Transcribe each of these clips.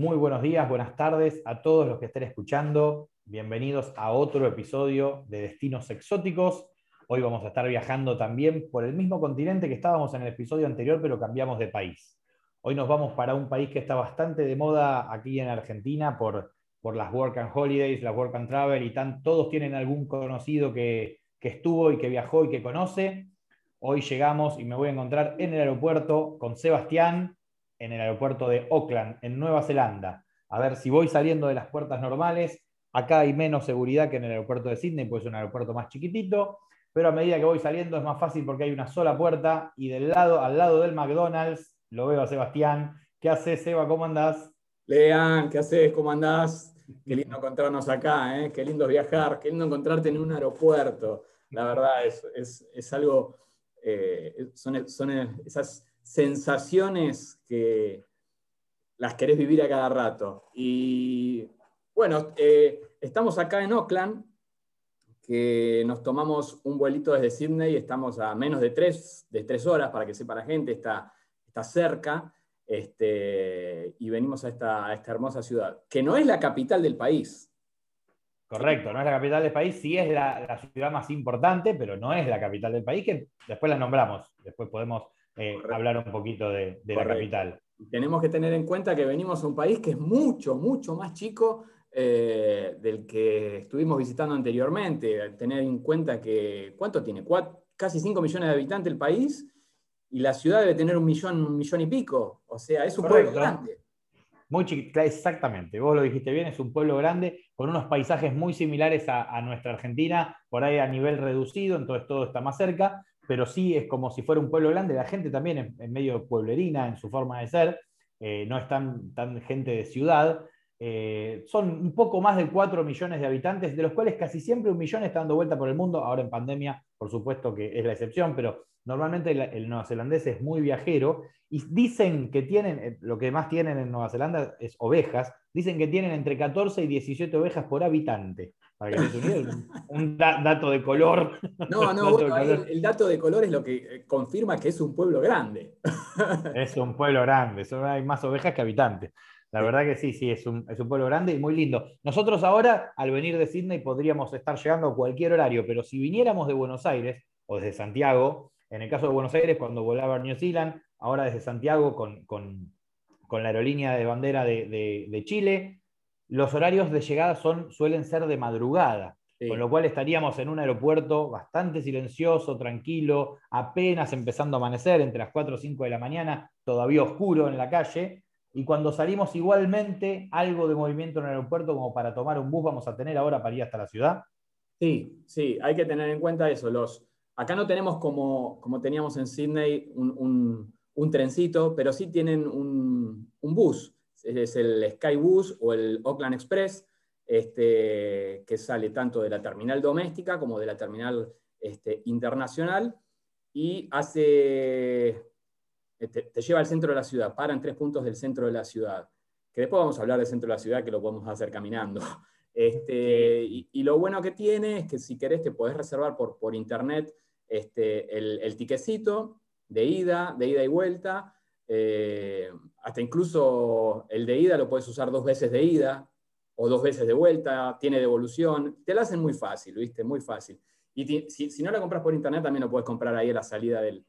Muy buenos días, buenas tardes a todos los que estén escuchando. Bienvenidos a otro episodio de Destinos Exóticos. Hoy vamos a estar viajando también por el mismo continente que estábamos en el episodio anterior, pero cambiamos de país. Hoy nos vamos para un país que está bastante de moda aquí en Argentina por, por las Work and Holidays, las Work and Travel y tan, todos tienen algún conocido que, que estuvo y que viajó y que conoce. Hoy llegamos y me voy a encontrar en el aeropuerto con Sebastián, en el aeropuerto de Auckland, en Nueva Zelanda. A ver si voy saliendo de las puertas normales. Acá hay menos seguridad que en el aeropuerto de Sydney, pues es un aeropuerto más chiquitito, pero a medida que voy saliendo es más fácil porque hay una sola puerta y del lado, al lado del McDonald's lo veo a Sebastián. ¿Qué haces, Seba? ¿Cómo andás? Lean, ¿qué haces? ¿Cómo andás? Qué lindo encontrarnos acá, ¿eh? qué lindo viajar, qué lindo encontrarte en un aeropuerto. La verdad, es, algo, eh, son, son esas sensaciones que las querés vivir a cada rato. Y bueno, eh, estamos acá en Oakland, que nos tomamos un vuelito desde Sydney, estamos a menos de tres, de tres horas, para que sepa la gente, está, está cerca, este, y venimos a esta, esta hermosa ciudad, que no es la capital del país. Correcto, no es la capital del país, sí es la, ciudad más importante, pero no es la capital del país, que después la nombramos, después podemos eh, hablar un poquito de, la capital. Tenemos que tener en cuenta que venimos a un país que es mucho, mucho más chico eh, del que estuvimos visitando anteriormente. Tener en cuenta que, ¿cuánto tiene? casi 5 millones de habitantes el país y la ciudad debe tener un millón, un millón y pico. O sea, es un pueblo grande. Muy chiquito, exactamente, vos lo dijiste bien, es un pueblo grande con unos paisajes muy similares a, a nuestra Argentina, por ahí a nivel reducido, entonces todo está más cerca, pero sí es como si fuera un pueblo grande. La gente también es, medio pueblerina en su forma de ser, eh, no es tan, tan, gente de ciudad. Eh, son un poco más de 4 millones de habitantes, de los cuales casi siempre un millón está dando vuelta por el mundo. Ahora en pandemia, por supuesto que es la excepción, pero normalmente el, el neozelandés es muy viajero y dicen que tienen, eh, lo que más tienen en Nueva Zelanda es ovejas, dicen que tienen entre 14 y 17 ovejas por habitante para que un, dato de color. No, no, el, dato de color es lo que eh, confirma que es un pueblo grande. Es un pueblo grande, hay más ovejas que habitantes. La verdad que sí, sí, es un, es un, pueblo grande y muy lindo. Nosotros ahora, al venir de Sydney, podríamos estar llegando a cualquier horario, pero si viniéramos de Buenos Aires o desde Santiago, en el caso de Buenos Aires, cuando volaba a New Zealand, ahora desde Santiago con, con, con la aerolínea de bandera de, de, de Chile, los horarios de llegada son, suelen ser de madrugada, con lo cual estaríamos en un aeropuerto bastante silencioso, tranquilo, apenas empezando a amanecer, entre las 4 o 5 de la mañana, todavía oscuro en la calle. Y cuando salimos igualmente, algo de movimiento en el aeropuerto como para tomar un bus vamos a tener ahora para ir hasta la ciudad. Sí, sí, hay que tener en cuenta eso. Los, acá no tenemos como, como teníamos en Sydney un, trencito, pero sí tienen un, un bus es el Skybus o el Oakland Express, este, que sale tanto de la terminal doméstica como de la terminal este, internacional y hace, te, te, lleva al centro de la ciudad, para en tres puntos del centro de la ciudad, que después vamos a hablar del centro de la ciudad, que lo podemos hacer caminando. Este, y, lo bueno que tiene es que si querés te podés reservar por, por internet este, el, el tiquecito de ida, de ida y vuelta, eh, hasta incluso el de ida lo puedes usar dos veces de ida o dos veces de vuelta, tiene devolución, te la hacen muy fácil, ¿viste? Muy fácil. Y si, no la compras por internet, también lo puedes comprar ahí a la salida del,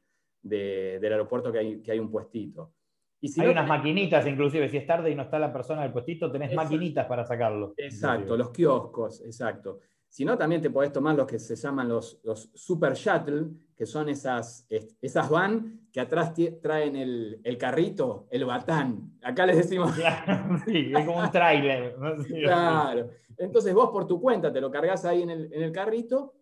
aeropuerto que hay, que hay, un puestito. Y si hay unas maquinitas, inclusive, si es tarde y no está la persona del puestito, tenés maquinitas para sacarlo. Exacto, los kioscos, exacto. Si no, también te podés tomar los que se llaman los, los super shuttle, que son esas, esas van que atrás traen el, carrito, el batán. Acá les decimos. sí, es como un trailer. claro. Entonces vos por tu cuenta te lo cargas ahí en el, carrito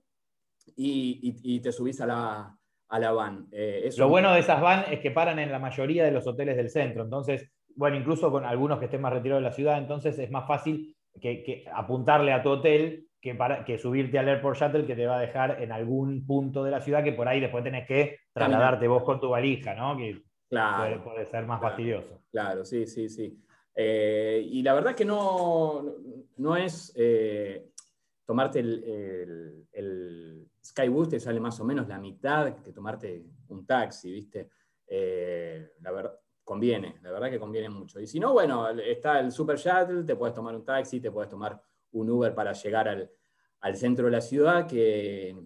y, te subís a la, a van. Eh, lo bueno de esas van es que paran en la mayoría de los hoteles del centro. Entonces, bueno, incluso con algunos que estén más retirados de la ciudad, entonces es más fácil que apuntarle a tu hotel que, para, que subirte al Airport Shuttle que te va a dejar en algún punto de la ciudad que por ahí después tenés que trasladarte vos con tu valija, ¿no? Que claro, puede, ser más fastidioso. Claro, sí, sí, sí. Eh, y la verdad que no, no es eh, tomarte el, el, Skybus, te sale más o menos la mitad que tomarte un taxi, ¿viste? Eh, la verdad, conviene, la verdad que conviene mucho. Y si no, bueno, está el Super Shuttle, te puedes tomar un taxi, te puedes tomar un Uber para llegar al, centro de la ciudad, que,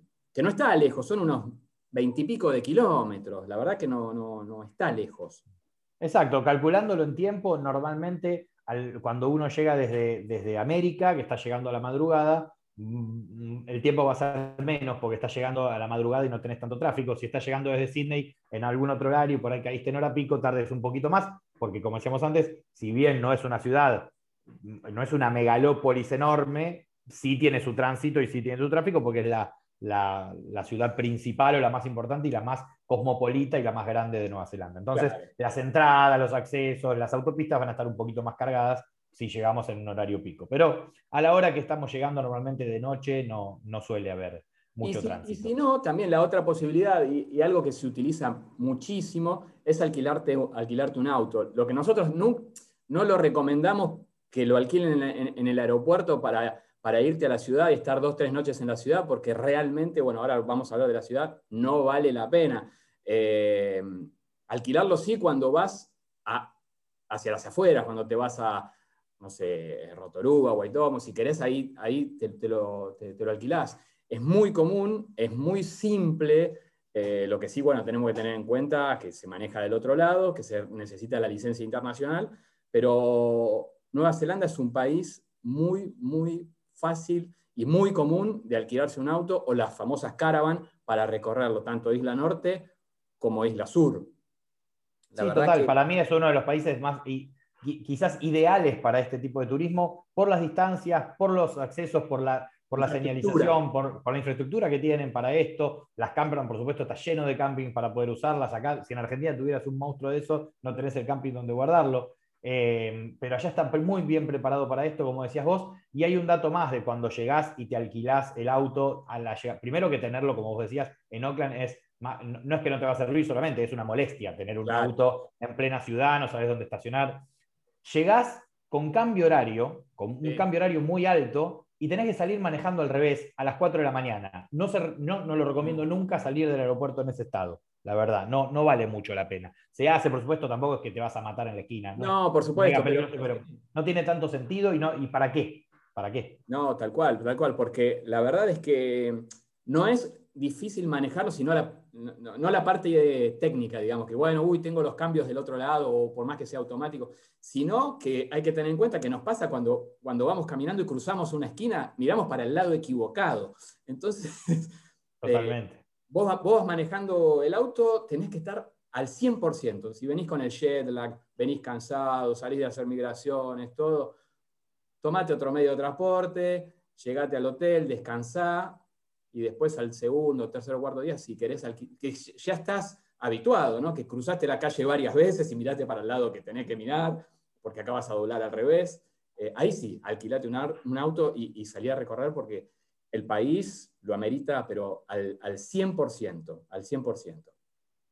no está lejos, son unos veintipico de kilómetros, la verdad que no, no, está lejos. Exacto, calculándolo en tiempo, normalmente cuando uno llega desde, desde América, que está llegando a la madrugada, Mm, el tiempo va a ser menos porque está llegando a la madrugada y no tenés tanto tráfico. Si estás llegando desde Sydney en algún otro horario, por ahí caíste en hora pico, tardes un poquito más, porque como decíamos antes, si bien no es una ciudad, no es una megalópolis enorme, sí tiene su tránsito y sí tiene su tráfico porque es la, la, ciudad principal o la más importante y la más cosmopolita y la más grande de Nueva Zelanda. Entonces, las entradas, los accesos, las autopistas van a estar un poquito más cargadas si llegamos en un horario pico. Pero a la hora que estamos llegando normalmente de noche no, no suele haber mucho tránsito. Y si no, también la otra posibilidad, y, algo que se utiliza muchísimo, es alquilarte, alquilarte un auto. Lo que nosotros no, no lo recomendamos que lo alquilen en, el aeropuerto para, para irte a la ciudad y estar dos, tres noches en la ciudad, porque realmente, bueno, ahora vamos a hablar de la ciudad, no vale la pena. Eh, alquilarlo sí cuando vas hacia las afueras, cuando te vas a, no sé, Rotorua, Guaitomo, si querés ahí, ahí te, lo, alquilás. Es muy común, es muy simple, eh, lo que sí, bueno, tenemos que tener en cuenta que se maneja del otro lado, que se necesita la licencia internacional, pero Nueva Zelanda es un país muy, muy fácil y muy común de alquilarse un auto o las famosas caravan para recorrerlo, tanto Isla Norte como Isla Sur. sí, total, para mí es uno de los países más, quizás ideales para este tipo de turismo por las distancias, por los accesos, por la, por la, señalización, por, la infraestructura que tienen para esto. Las camping, por supuesto, está lleno de camping para poder usarlas. Acá, si en Argentina tuvieras un monstruo de eso, no tenés el camping donde guardarlo. Eh, pero allá está muy bien preparado para esto, como decías vos. Y hay un dato más de cuando llegás y te alquilás el auto a la Primero que tenerlo, como vos decías, en Oakland es no es que no te va a servir solamente, es una molestia tener un auto en plena ciudad, no sabes dónde estacionar llegás con cambio horario, con un cambio horario muy alto, y tenés que salir manejando al revés a las 4 de la mañana. No, no, lo recomiendo nunca salir del aeropuerto en ese estado, la verdad, no, no vale mucho la pena. Se hace, por supuesto, tampoco es que te vas a matar en la esquina. No, por supuesto. pero, no tiene tanto sentido y, no, y ¿para qué? ¿Para qué? No, tal cual, tal cual, porque la verdad es que no es difícil manejarlo, sino la, no, la parte técnica, digamos, que bueno, uy, tengo los cambios del otro lado, o por más que sea automático, sino que hay que tener en cuenta que nos pasa cuando, cuando vamos caminando y cruzamos una esquina, miramos para el lado equivocado. Entonces, Totalmente. Eh, vos, vos vas manejando el auto, tenés que estar al 100%. Si venís con el jet lag, venís cansado, salís de hacer migraciones, todo, tomate otro medio de transporte, llegate al hotel, descansá, y después al segundo, tercer cuarto día, si querés, que ya estás habituado, ¿no? que cruzaste la calle varias veces y miraste para el lado que tenés que mirar, porque acabas a doblar al revés. Eh, ahí sí, alquilate un, un auto y, y, salí a recorrer porque el país lo amerita, pero al, al 100%, al 100%.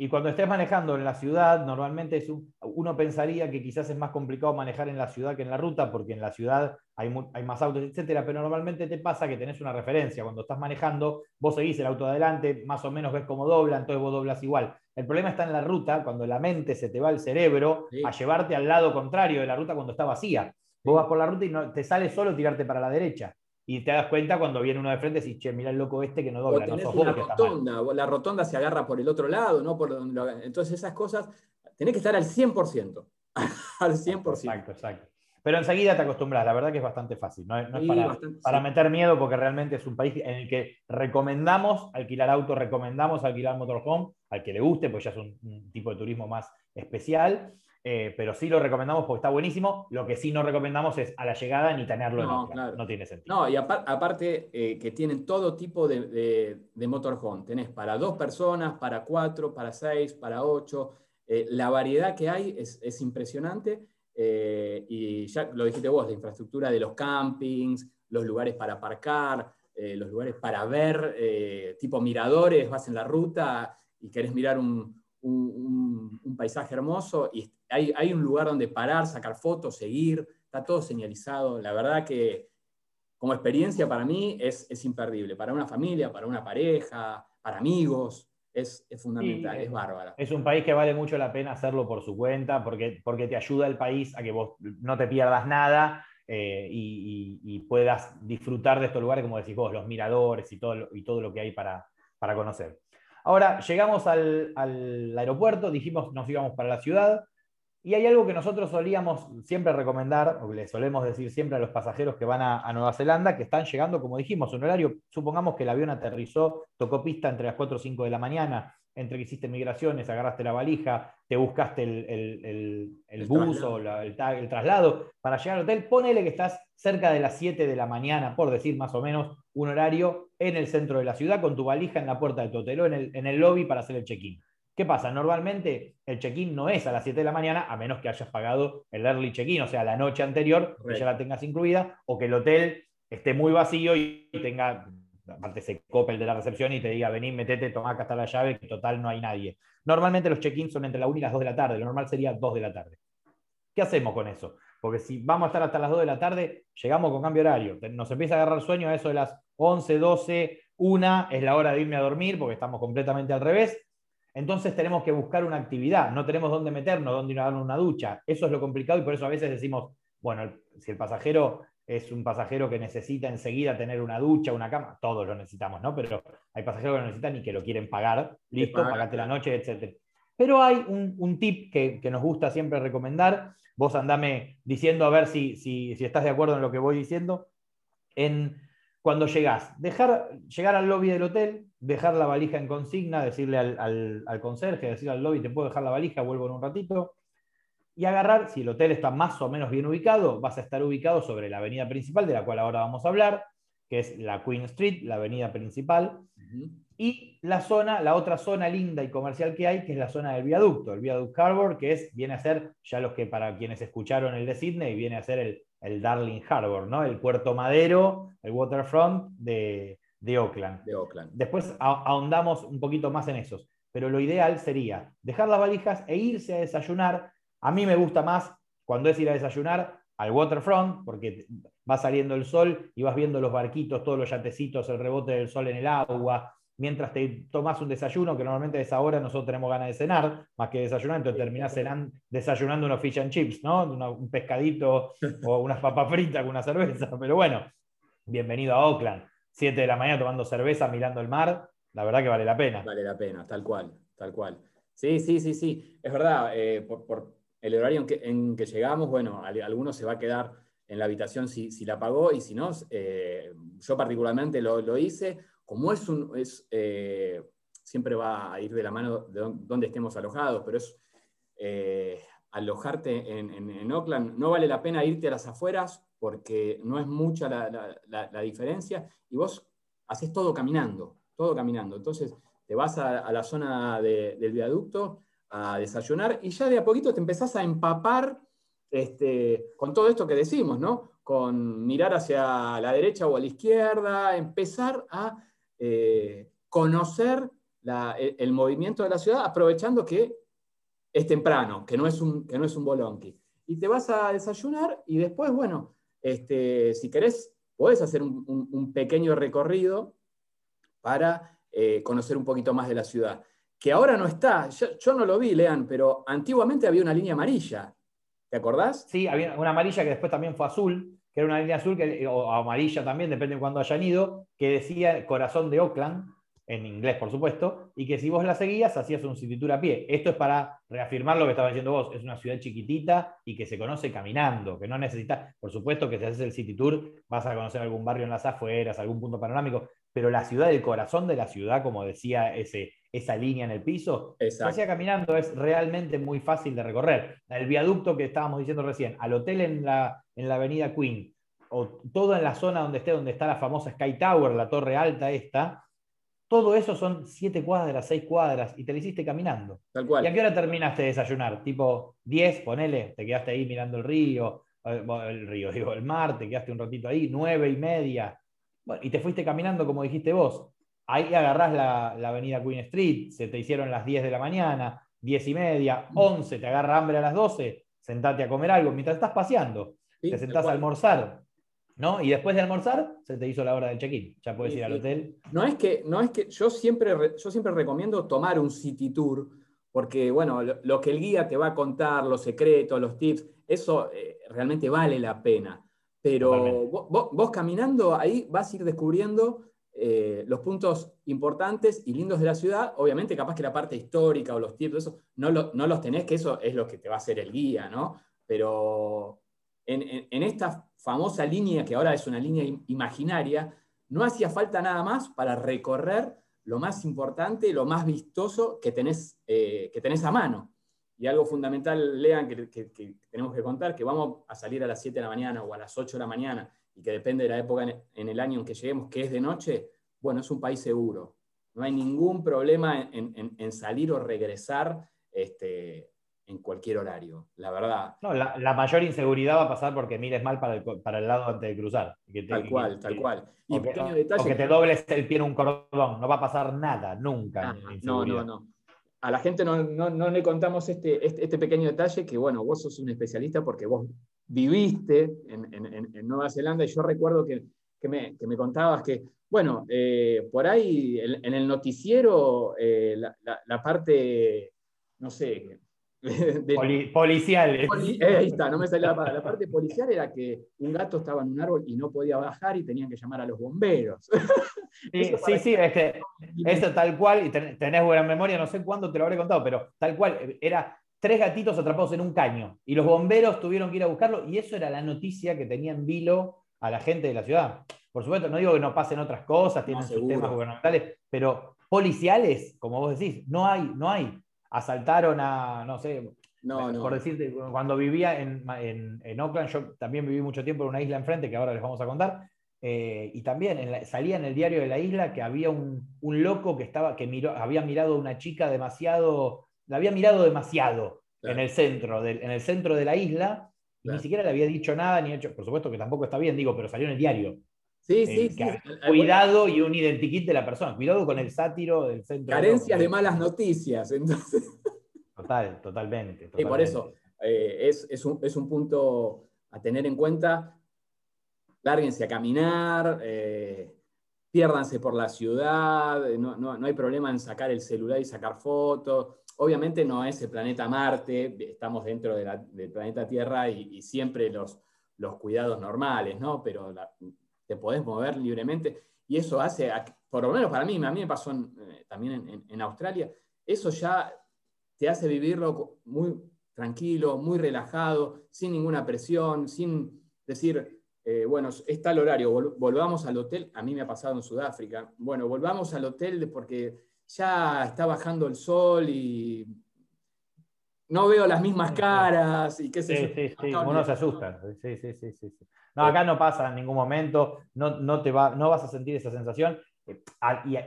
Y cuando estés manejando en la ciudad, normalmente es uno pensaría que quizás es más complicado manejar en la ciudad que en la ruta, porque en la ciudad hay, hay más autos, etcétera, pero normalmente te pasa que tenés una referencia. Cuando estás manejando, vos seguís el auto adelante, más o menos ves cómo dobla, entonces vos doblas igual. El problema está en la ruta, cuando la mente se te va al cerebro a llevarte al lado contrario de la ruta cuando está vacía. Vos vas por la ruta y no, te sale solo tirarte para la derecha y te das cuenta cuando viene uno de frente y dices, che, mira el loco este que no dobla. no una rotonda, la rotonda se agarra por el otro lado, ¿no? Por entonces esas cosas, tenés que estar al 100%. al 100%. Exacto, exacto. Pero enseguida te acostumbras, la verdad que es bastante fácil. No, es para, meter miedo porque realmente es un país en el que recomendamos alquilar auto, recomendamos alquilar motorhome, al que le guste, pues ya es un tipo de turismo más especial. Eh, pero sí lo recomendamos porque está buenísimo. Lo que sí no recomendamos es a la llegada ni tenerlo no, en No tiene sentido. No, y aparte eh, que tienen todo tipo de, de, motorhome. Tenés para dos personas, para cuatro, para seis, para ocho. Eh, la variedad que hay es, impresionante. y ya lo dijiste vos, la infraestructura de los campings, los lugares para aparcar, los lugares para ver, tipo miradores, vas en la ruta y querés mirar un, un, paisaje hermoso y hay, hay, un lugar donde parar, sacar fotos, seguir, está todo señalizado. La verdad que como experiencia para mí es, es imperdible, para una familia, para una pareja, para amigos. es, fundamental, es bárbara. Es un país que vale mucho la pena hacerlo por su cuenta, porque, porque te ayuda el país a que vos no te pierdas nada eh, y, puedas disfrutar de estos lugares, como decís vos, los miradores y todo, lo, y todo lo que hay para, para conocer. Ahora, llegamos al, al aeropuerto, dijimos nos íbamos para la ciudad, y hay algo que nosotros solíamos siempre recomendar, o le solemos decir siempre a los pasajeros que van a, Nueva Zelanda, que están llegando, como dijimos, un horario, supongamos que el avión aterrizó, tocó pista entre las 4 o 5 de la mañana, entre que hiciste migraciones, agarraste la valija, te buscaste el, bus o el, traslado para llegar al hotel, ponele que estás cerca de las 7 de la mañana, por decir más o menos, un horario en el centro de la ciudad con tu valija en la puerta de tu hotel o en el, en el lobby para hacer el check-in. ¿Qué pasa? Normalmente el check-in no es a las 7 de la mañana, a menos que hayas pagado el early check-in, o sea, la noche anterior, que ya la tengas incluida, o que el hotel esté muy vacío y tenga, aparte se cope el de la recepción y te diga, vení, metete, toma acá está la llave, que total no hay nadie. Normalmente los check-ins son entre la 1 y las 2 de la tarde, lo normal sería 2 de la tarde. ¿Qué hacemos con eso? Porque si vamos a estar hasta las 2 de la tarde, llegamos con cambio horario. Nos empieza a agarrar sueño a eso de las 11, 12, 1 es la hora de irme a dormir porque estamos completamente al revés entonces tenemos que buscar una actividad, no tenemos dónde meternos, dónde ir a dar una ducha. Eso es lo complicado y por eso a veces decimos, bueno, si el pasajero es un pasajero que necesita enseguida tener una ducha, una cama, todos lo necesitamos, ¿no? Pero hay pasajeros que lo necesitan y que lo quieren pagar, listo, pagate la noche, etc. Pero hay un, tip que, nos gusta siempre recomendar, vos andame diciendo a ver si, si, si estás de acuerdo en lo que voy diciendo, en cuando llegás, dejar, llegar al lobby del hotel, dejar la valija en consigna, decirle al, al, conserje, decirle al lobby, te puedo dejar la valija, vuelvo en un ratito, y agarrar, si el hotel está más o menos bien ubicado, vas a estar ubicado sobre la avenida principal, de la cual ahora vamos a hablar, que es la Queen Street, la avenida principal, y la zona, la otra zona linda y comercial que hay, que es la zona del viaducto, el viaducto Harbor, que es, viene a ser, ya los que para quienes escucharon el de Sydney, viene a ser el, el Darling Harbor, ¿no? el puerto madero, el waterfront de, de Oakland. De Oakland. Después ahondamos un poquito más en esos, pero lo ideal sería dejar las valijas e irse a desayunar. A mí me gusta más cuando es ir a desayunar al waterfront, porque va saliendo el sol y vas viendo los barquitos, todos los yatecitos, el rebote del sol en el agua, mientras te tomas un desayuno, que normalmente a esa hora nosotros tenemos ganas de cenar, más que desayunar, entonces terminás desayunando unos fish and chips, ¿no? un pescadito o unas papas fritas con una cerveza, pero bueno, bienvenido a Oakland. Siete de la mañana tomando cerveza, mirando el mar, la verdad que vale la pena. Vale la pena, tal cual, tal cual. Sí, sí, sí, sí. Es verdad, eh, por, el horario en que, llegamos, bueno, alguno se va a quedar en la habitación si, la pagó y si no, eh, yo particularmente lo, lo hice como es un, eh, siempre va a ir de la mano de donde estemos alojados, pero es eh, alojarte en, Oakland, no vale la pena irte a las afueras porque no es mucha la, diferencia y vos haces todo caminando, todo caminando. Entonces te vas a, la zona del viaducto a desayunar y ya de a poquito te empezás a empapar este, con todo esto que decimos, ¿no? Con mirar hacia la derecha o a la izquierda, empezar a eh, conocer el, movimiento de la ciudad, aprovechando que es temprano, que no es un, que no es un bolonqui. Y te vas a desayunar y después, bueno, este, si querés, podés hacer un, pequeño recorrido para eh, conocer un poquito más de la ciudad. Que ahora no está, yo, no lo vi, Lean, pero antiguamente había una línea amarilla. ¿Te acordás? Sí, había una amarilla que después también fue azul, que era una línea azul que, o amarilla también, depende de cuándo hayan ido, que decía corazón de Oakland, en inglés por supuesto, y que si vos la seguías hacías un city a pie. Esto es para reafirmar lo que estaba diciendo vos, es una ciudad chiquitita y que se conoce caminando, que no necesitas, por supuesto que si haces el city tour vas a conocer algún barrio en las afueras, algún punto panorámico, pero la ciudad, el corazón de la ciudad, como decía ese, esa línea en el piso, se hacía caminando, es realmente muy fácil de recorrer. El viaducto que estábamos diciendo recién, al hotel en la, en la avenida Queen, o todo en la zona donde esté, donde está la famosa Sky Tower, la torre alta esta, todo eso son siete cuadras, seis cuadras, y te lo hiciste caminando. Tal cual. ¿Y a qué hora terminaste de desayunar? Tipo 10, ponele, te quedaste ahí mirando el río, eh, el río, digo, el mar, te quedaste un ratito ahí, nueve y media, y te fuiste caminando como dijiste vos. Ahí agarrás la, avenida Queen Street, se te hicieron las 10 de la mañana, 10 y media, 11, te agarra hambre a las 12, sentate a comer algo mientras estás paseando, te sentás a almorzar. ¿no? Y después de almorzar, se te hizo la hora del check-in. Ya puedes ir al hotel. No es que, no es que yo siempre, yo siempre recomiendo tomar un city tour, porque bueno, lo, que el guía te va a contar, los secretos, los tips, eso eh, realmente vale la pena. Pero vos, caminando ahí vas a ir descubriendo eh, los puntos importantes y lindos de la ciudad. Obviamente, capaz que la parte histórica o los tips, eso, no, no los tenés, que eso es lo que te va a hacer el guía, ¿no? Pero en, esta famosa línea, que ahora es una línea imaginaria, no hacía falta nada más para recorrer lo más importante, lo más vistoso que tenés, eh, que tenés a mano. Y algo fundamental, lean, que, tenemos que contar, que vamos a salir a las 7 de la mañana o a las 8 de la mañana, y que depende de la época en, el año en que lleguemos, que es de noche, bueno, es un país seguro. No hay ningún problema en, salir o regresar este, en cualquier horario, la verdad. No, la, mayor inseguridad va a pasar porque mires mal para el, para el lado antes de cruzar. tal cual, tal cual. Y o, que, te dobles el pie en un cordón, no va a pasar nada, nunca. Ah, no, no, no. A la gente no, no, le contamos este, este, este, pequeño detalle que, bueno, vos sos un especialista porque vos viviste en, en, Nueva Zelanda y yo recuerdo que, que, me, que me, contabas que, bueno, eh, por ahí en, el noticiero eh, la, la parte, no sé, policial. Eh, ahí está, no me sale la palabra. La parte policial era que un gato estaba en un árbol y no podía bajar y tenían que llamar a los bomberos. Sí, sí, sí este, eso tal cual, y tenés buena memoria, no sé cuándo te lo habré contado, pero tal cual, era tres gatitos atrapados en un caño y los bomberos tuvieron que ir a buscarlo y eso era la noticia que tenía en vilo a la gente de la ciudad. Por supuesto, no digo que no pasen otras cosas, tienen sistemas gubernamentales, pero policiales, como vos decís, no hay, no hay. Asaltaron a, no sé, por decirte, cuando vivía en, en, Oakland, yo también viví mucho tiempo en una isla enfrente, que ahora les vamos a contar, eh, y también salía en el diario de la isla que había un, loco que, estaba, que miró, había mirado a una chica demasiado, la había mirado demasiado en, el centro en el centro de la isla, y ni siquiera le había dicho nada, ni hecho, por supuesto que tampoco está bien, digo, pero salió en el diario. Sí, sí, sí. Cuidado y un identikit de la persona. Cuidado con el sátiro del centro. Carencias de malas noticias, entonces. Total, totalmente. Y por eso eh, es, un, punto a tener en cuenta. Lárguense a caminar, eh, piérdanse por la ciudad, no, hay problema en sacar el celular y sacar fotos. Obviamente no es el planeta Marte, estamos dentro del planeta Tierra y, siempre los, cuidados normales, ¿no? Pero te podés mover libremente. Y eso hace, por lo menos para mí, a mí me pasó eh, también en, Australia, eso ya te hace vivirlo muy tranquilo, muy relajado, sin ninguna presión, sin decir, eh, bueno, está el horario, volvamos al hotel. A mí me ha pasado en Sudáfrica. Bueno, volvamos al hotel porque ya está bajando el sol y no veo las mismas caras y qué sé sí, Sí, sí, uno se asusta. Sí, sí, sí, sí. No, acá no pasa en ningún momento, no, no, te va, no vas a sentir esa sensación. Eh,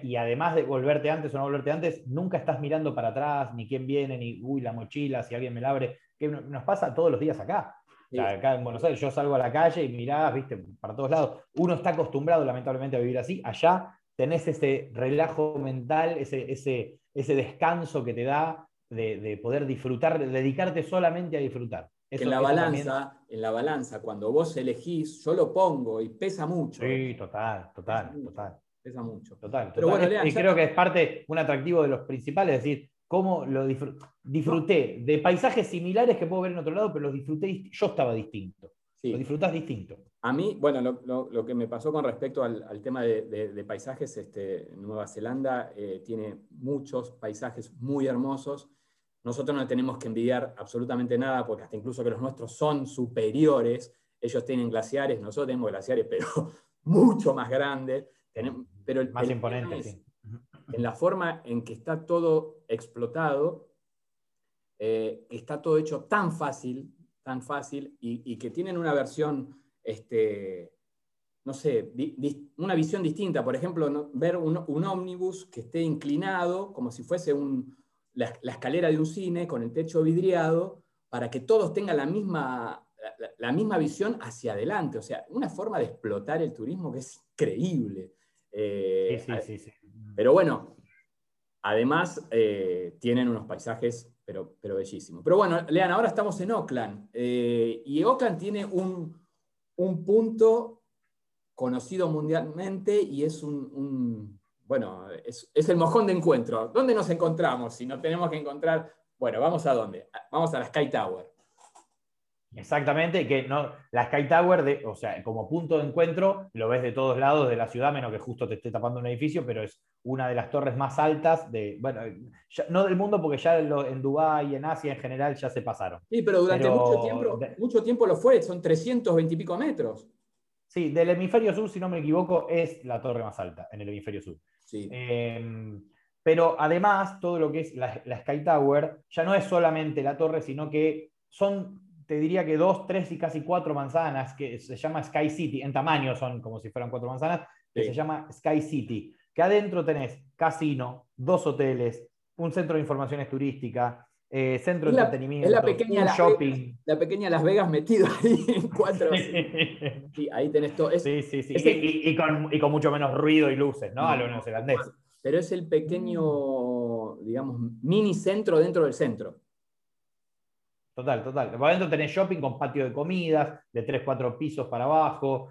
y, además de volverte antes o no volverte antes, nunca estás mirando para atrás, ni quién viene, ni uy, la mochila, si alguien me la abre, que nos pasa todos los días acá. acá en Buenos Aires yo salgo a la calle y mirás, viste, para todos lados. Uno está acostumbrado lamentablemente a vivir así. Allá tenés ese relajo mental, ese, ese, ese descanso que te da de, de poder disfrutar, de dedicarte solamente a disfrutar en la balanza, en la balanza, cuando vos elegís, yo lo pongo y pesa mucho. Sí, total, total, total. Pesa mucho. Total. Pero bueno, y creo que es parte, un atractivo de los principales, es decir, cómo lo disfruté de paisajes similares que puedo ver en otro lado, pero los disfruté, yo estaba distinto. Lo disfrutás distinto. A mí, bueno, lo, que me pasó con respecto al, tema de, paisajes, este, Nueva Zelanda eh, tiene muchos paisajes muy hermosos. Nosotros no tenemos que envidiar absolutamente nada, porque hasta incluso que los nuestros son superiores, ellos tienen glaciares, nosotros tenemos glaciares, pero mucho más grandes. pero el, más imponentes, En la forma en que está todo explotado, eh, está todo hecho tan fácil, tan fácil, y, que tienen una versión, este, no sé, una visión distinta. Por ejemplo, ver un, un ómnibus que esté inclinado, como si fuese un, la, escalera de un cine con el techo vidriado para que todos tengan la misma, la, misma visión hacia adelante. O sea, una forma de explotar el turismo que es increíble. Eh, sí, sí, sí, Pero bueno, además eh, tienen unos paisajes pero, pero bellísimos. Pero bueno, lean, ahora estamos en Oakland eh, y Oakland tiene un, un punto conocido mundialmente y es un, bueno, es, el mojón de encuentro. ¿Dónde nos encontramos? Si no tenemos que encontrar, bueno, vamos a dónde? Vamos a la Sky Tower. Exactamente, que no, la Sky Tower, de, o sea, como punto de encuentro, lo ves de todos lados de la ciudad, menos que justo te esté tapando un edificio, pero es una de las torres más altas de, bueno, no del mundo, porque ya en Dubái y en Asia en general ya se pasaron. Sí, pero durante mucho, tiempo, mucho tiempo lo fue, son 320 y pico metros. Sí, del hemisferio sur, si no me equivoco, es la torre más alta en el hemisferio sur. Sí. Em, pero además, todo lo que es la, Sky Tower ya no es solamente la torre, sino que son, te diría que dos, tres y casi cuatro manzanas, que se llama Sky City. En tamaño son como si fueran cuatro manzanas, que se llama Sky City. Que adentro tenés casino, dos hoteles, un centro de informaciones turísticas, eh, centro de entretenimiento, la pequeña shopping. la pequeña Las Vegas metido ahí en cuatro. sí, ahí tenés todo. sí, sí, sí. y, con, mucho menos ruido y luces, ¿no? a lo neozelandés. Pero es el pequeño, digamos, mini centro dentro del centro. Total, total. Por adentro tenés shopping con patio de comidas, de 3, 4 pisos para abajo,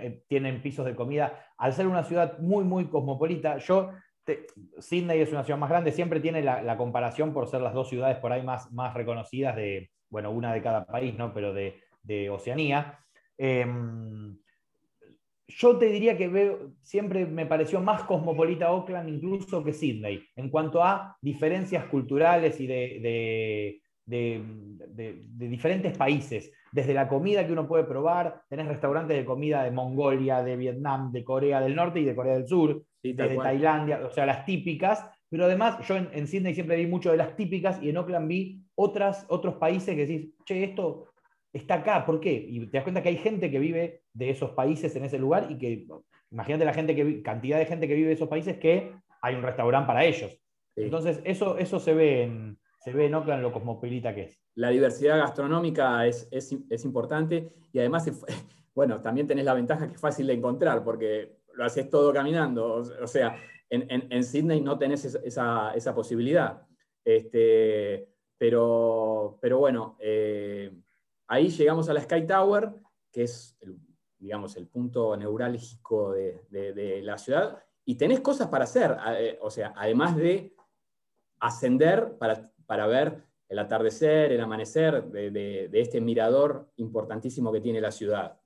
eh, tienen pisos de comida. Al ser una ciudad muy, muy cosmopolita, yo Sydney es una ciudad más grande, siempre tiene la, comparación por ser las dos ciudades por ahí más, más reconocidas de, bueno, una de cada país, ¿no? Pero de, Oceanía. Em, yo te diría que veo, siempre me pareció más cosmopolita Oakland incluso que Sydney, en cuanto a diferencias culturales y de, diferentes países. Desde la comida que uno puede probar, tenés restaurantes de comida de Mongolia, de Vietnam, de Corea del Norte y de Corea del Sur, desde Tailandia, o sea, las típicas. Pero además, yo en, Sydney siempre vi mucho de las típicas y en Oakland vi otras, otros países que decís, che, esto está acá, ¿por qué? Y te das cuenta que hay gente que vive de esos países en ese lugar y que, imagínate la gente que, cantidad de gente que vive de esos países que hay un restaurante para ellos. Entonces, eso, eso se ve en, se ve en Oakland lo cosmopolita que es. La diversidad gastronómica es, es, importante y además, bueno, también tenés la ventaja que es fácil de encontrar porque lo haces todo caminando. O, sea, en, en, Sydney no tenés esa, esa posibilidad. Este, pero, pero bueno, eh, ahí llegamos a la Sky Tower, que es, el, digamos, el punto neurálgico de, de, la ciudad, y tenés cosas para hacer, eh, o sea, además de ascender para para ver el atardecer, el amanecer de, este mirador importantísimo que tiene la ciudad.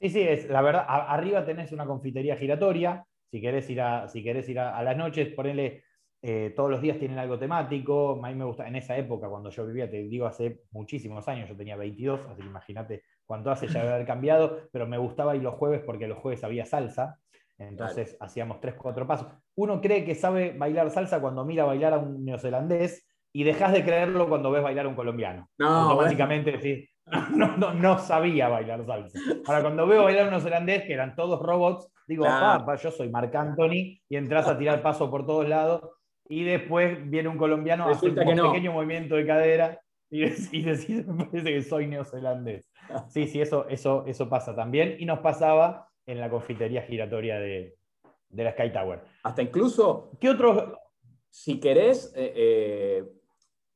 Sí, sí, es, la verdad, arriba tenés una confitería giratoria, si querés ir a, si querés ir a, las noches, ponele, eh, todos los días tienen algo temático, a mí me gusta, en esa época, cuando yo vivía, te digo, hace muchísimos años, yo tenía 22, así que imagínate cuánto hace ya haber cambiado, pero me gustaba ir los jueves porque los jueves había salsa, entonces hacíamos tres, cuatro pasos. Uno cree que sabe bailar salsa cuando mira bailar a un neozelandés y dejas de creerlo cuando ves bailar a un colombiano. No, Automáticamente decís, no, no, no, sabía bailar salsa. Ahora, cuando veo bailar a un neozelandés, que eran todos robots, digo, papá, yo soy Marc Anthony, y entras a tirar paso por todos lados, y después viene un colombiano, hace un pequeño movimiento de cadera, y, y decís, me parece que soy neozelandés. Sí, sí, eso, eso, eso pasa también. Y nos pasaba en la confitería giratoria de, la Sky Tower. Hasta incluso, ¿qué otro? Si querés, eh, eh,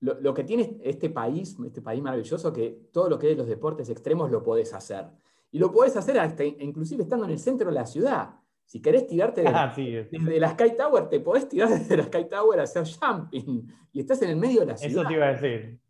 lo, que tiene este país, este país maravilloso, que todo lo que es los deportes extremos lo podés hacer. Y lo podés hacer hasta, inclusive estando en el centro de la ciudad. Si querés tirarte ah, desde la Sky Tower, te podés tirar desde la Sky Tower a hacer jumping. Y estás en el medio de la ciudad. Eso te iba a decir.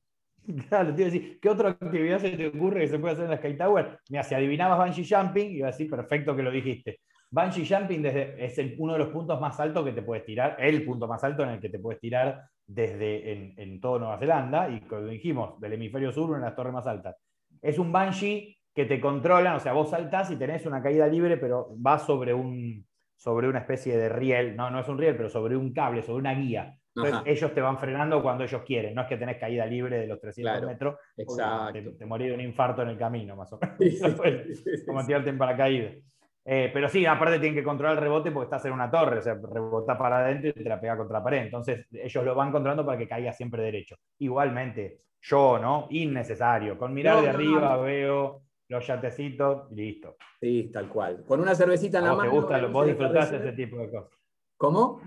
Claro, te iba a decir, ¿qué otra actividad se te ocurre que se puede hacer en la Sky Tower? Mira, si adivinabas bungee jumping, iba a decir, perfecto que lo dijiste. Bungee jumping desde, es uno de los puntos más altos que te puedes tirar, el punto más alto en el que te puedes tirar desde en, en todo Nueva Zelanda, y como dijimos, del hemisferio sur, una de las torres más altas. Es un bungee que te controlan, o sea, vos saltás y tenés una caída libre, pero va sobre, un, sobre una especie de riel, no, no es un riel, pero sobre un cable, sobre una guía. Entonces ellos te van frenando cuando ellos quieren, no es que tenés caída libre de los 300 metros, exacto. Te, morí de un infarto en el camino, más o menos. como tirarte en paracaídas. Eh, pero sí, aparte tienen que controlar el rebote porque estás en una torre, o sea, rebota para adentro y te la pega contra la pared. Entonces ellos lo van controlando para que caiga siempre derecho. Igualmente, yo, ¿no? Innecesario. Con mirar de arriba veo los yatecitos y listo. Sí, tal cual. Con una cervecita en la mano. Te gusta, vos disfrutás ese tipo de cosas. ¿Cómo?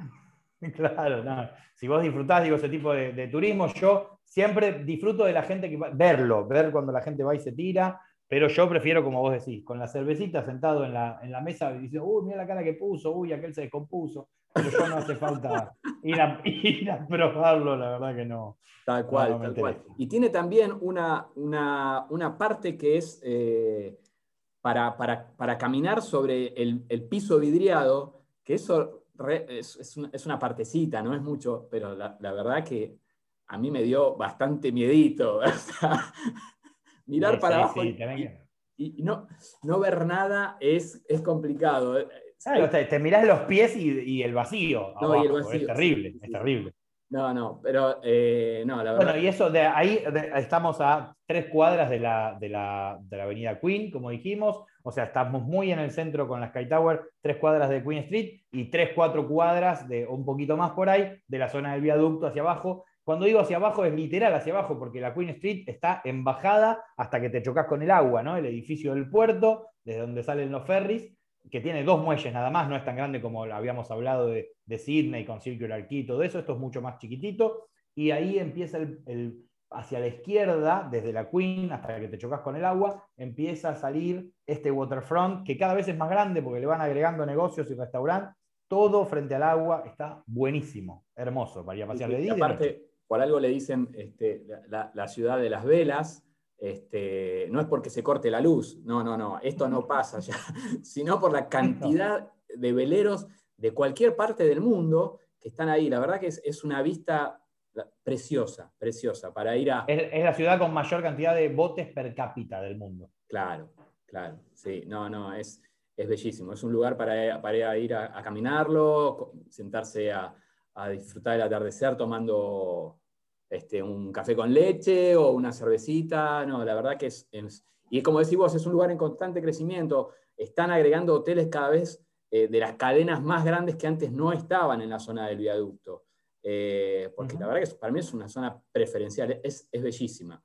Claro, no. si vos disfrutás, digo, ese tipo de, turismo, yo siempre disfruto de la gente que va, verlo, ver cuando la gente va y se tira, pero yo prefiero, como vos decís, con la cervecita sentado en la, en la mesa y diciendo, uy, mira la cara que puso, uy, aquel se descompuso. Pero yo no hace falta ir a, ir a probarlo, la verdad que no. Tal cual, tal cual. Y tiene también una, una, parte que es eh, para, para, caminar sobre el, el, piso vidriado, que eso es, es, una, es, una, partecita, no es mucho, pero la, la, verdad que a mí me dio bastante miedito. mirar para abajo y, no, no, ver nada es, es complicado. te, mirás los pies y, el vacío. es terrible, es terrible. No, no, pero eh, no, la verdad. Bueno, y eso, de ahí estamos a tres cuadras de la, de, la, de la, avenida Queen, como dijimos. O sea, estamos muy en el centro con la Sky Tower, tres cuadras de Queen Street y tres, cuatro cuadras, de un poquito más por ahí, de la zona del viaducto hacia abajo. Cuando digo hacia abajo es literal hacia abajo, porque la Queen Street está en bajada hasta que te chocas con el agua, ¿no? El edificio del puerto, desde donde salen los ferries, que tiene dos muelles nada más, no es tan grande como habíamos hablado de, de Sydney con Circular Key y todo eso, esto es mucho más chiquitito, y ahí empieza el, hacia la izquierda, desde la Queen hasta que te chocas con el agua, empieza a salir este waterfront, que cada vez es más grande porque le van agregando negocios y restaurantes, todo frente al agua, está buenísimo, hermoso para ir a pasear de día por algo le dicen este, la, ciudad de las velas, este, no es porque se corte la luz, no, no, no, esto no pasa ya, sino por la cantidad de veleros de cualquier parte del mundo que están ahí. La verdad que es, una vista preciosa, preciosa, para ir a... Es, la ciudad con mayor cantidad de botes per cápita del mundo. Claro, claro, sí, no, no, es, es bellísimo, es un lugar para, para ir a caminarlo, sentarse a a disfrutar del atardecer tomando este, un café con leche o una cervecita. No, la verdad que es, y como decís vos, es un lugar en constante crecimiento. Están agregando hoteles cada vez eh, de las cadenas más grandes que antes no estaban en la zona del viaducto. Eh, porque la verdad que para mí es una zona preferencial, es, es bellísima.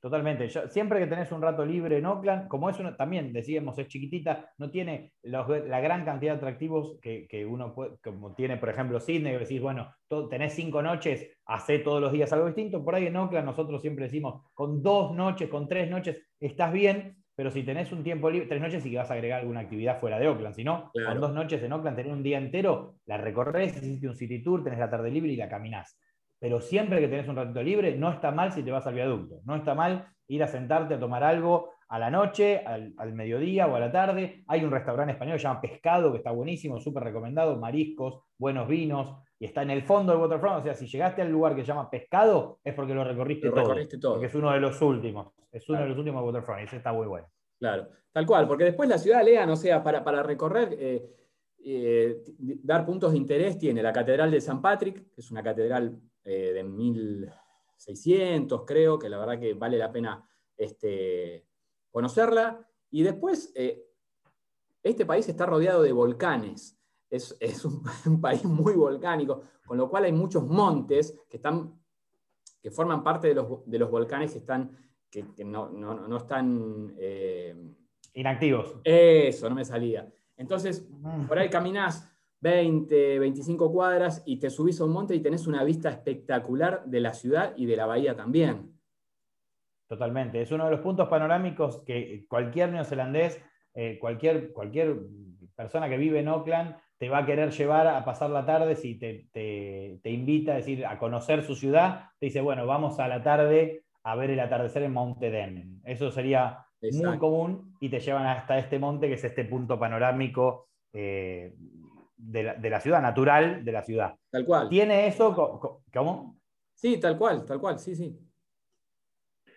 Totalmente. siempre que tenés un rato libre en Oakland, como es una, también decíamos, es chiquitita, no tiene la gran cantidad de atractivos que, uno puede, como tiene, por ejemplo, Sydney, que decís, bueno, tenés cinco noches, hace todos los días algo distinto. Por ahí en Oakland nosotros siempre decimos, con dos noches, con tres noches, estás bien, pero si tenés un tiempo libre, tres noches sí que vas a agregar alguna actividad fuera de Oakland. Si no, con dos noches en Oakland, tenés un día entero, la recorres, hiciste un city tour, tenés la tarde libre y la caminás pero siempre que tenés un ratito libre, no está mal si te vas al viaducto. No está mal ir a sentarte a tomar algo a la noche, al, mediodía o a la tarde. Hay un restaurante español que se llama Pescado, que está buenísimo, súper recomendado, mariscos, buenos vinos, y está en el fondo del waterfront. O sea, si llegaste al lugar que se llama Pescado, es porque lo recorriste, todo, Porque es uno de los últimos. Es uno de los últimos waterfront, y ese está muy bueno. Claro, tal cual, porque después la ciudad lea, o sea, para, para recorrer. Eh, eh, dar puntos de interés tiene la Catedral de San Patrick, que es una catedral eh, de 1600, creo, que la verdad que vale la pena este, conocerla. Y después, eh, este país está rodeado de volcanes. Es, un, país muy volcánico, con lo cual hay muchos montes que, están, que forman parte de los, volcanes que, están, que, no, están... Eh, Inactivos. Eso, no me salía. Entonces, por ahí caminas 20, 25 cuadras y te subís a un monte y tenés una vista espectacular de la ciudad y de la bahía también. Totalmente. Es uno de los puntos panorámicos que cualquier neozelandés, eh, cualquier, cualquier persona que vive en Auckland te va a querer llevar a pasar la tarde si te, invita a, decir, a conocer su ciudad. Te dice, bueno, vamos a la tarde a ver el atardecer en Mount Eden. Eso sería muy común y te llevan hasta este monte que es este punto panorámico eh, de la, ciudad, natural de la ciudad. Tal cual. ¿Tiene eso? ¿Cómo? Sí, tal cual, tal cual, sí, sí.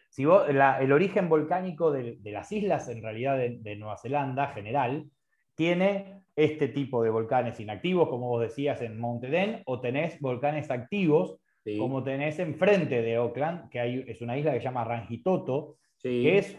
Si vos, el origen volcánico de, las islas, en realidad de, Nueva Zelanda general, tiene este tipo de volcanes inactivos, como vos decías, en Mount Eden, o tenés volcanes activos, como tenés enfrente de Auckland, que hay, es una isla que se llama Rangitoto, que es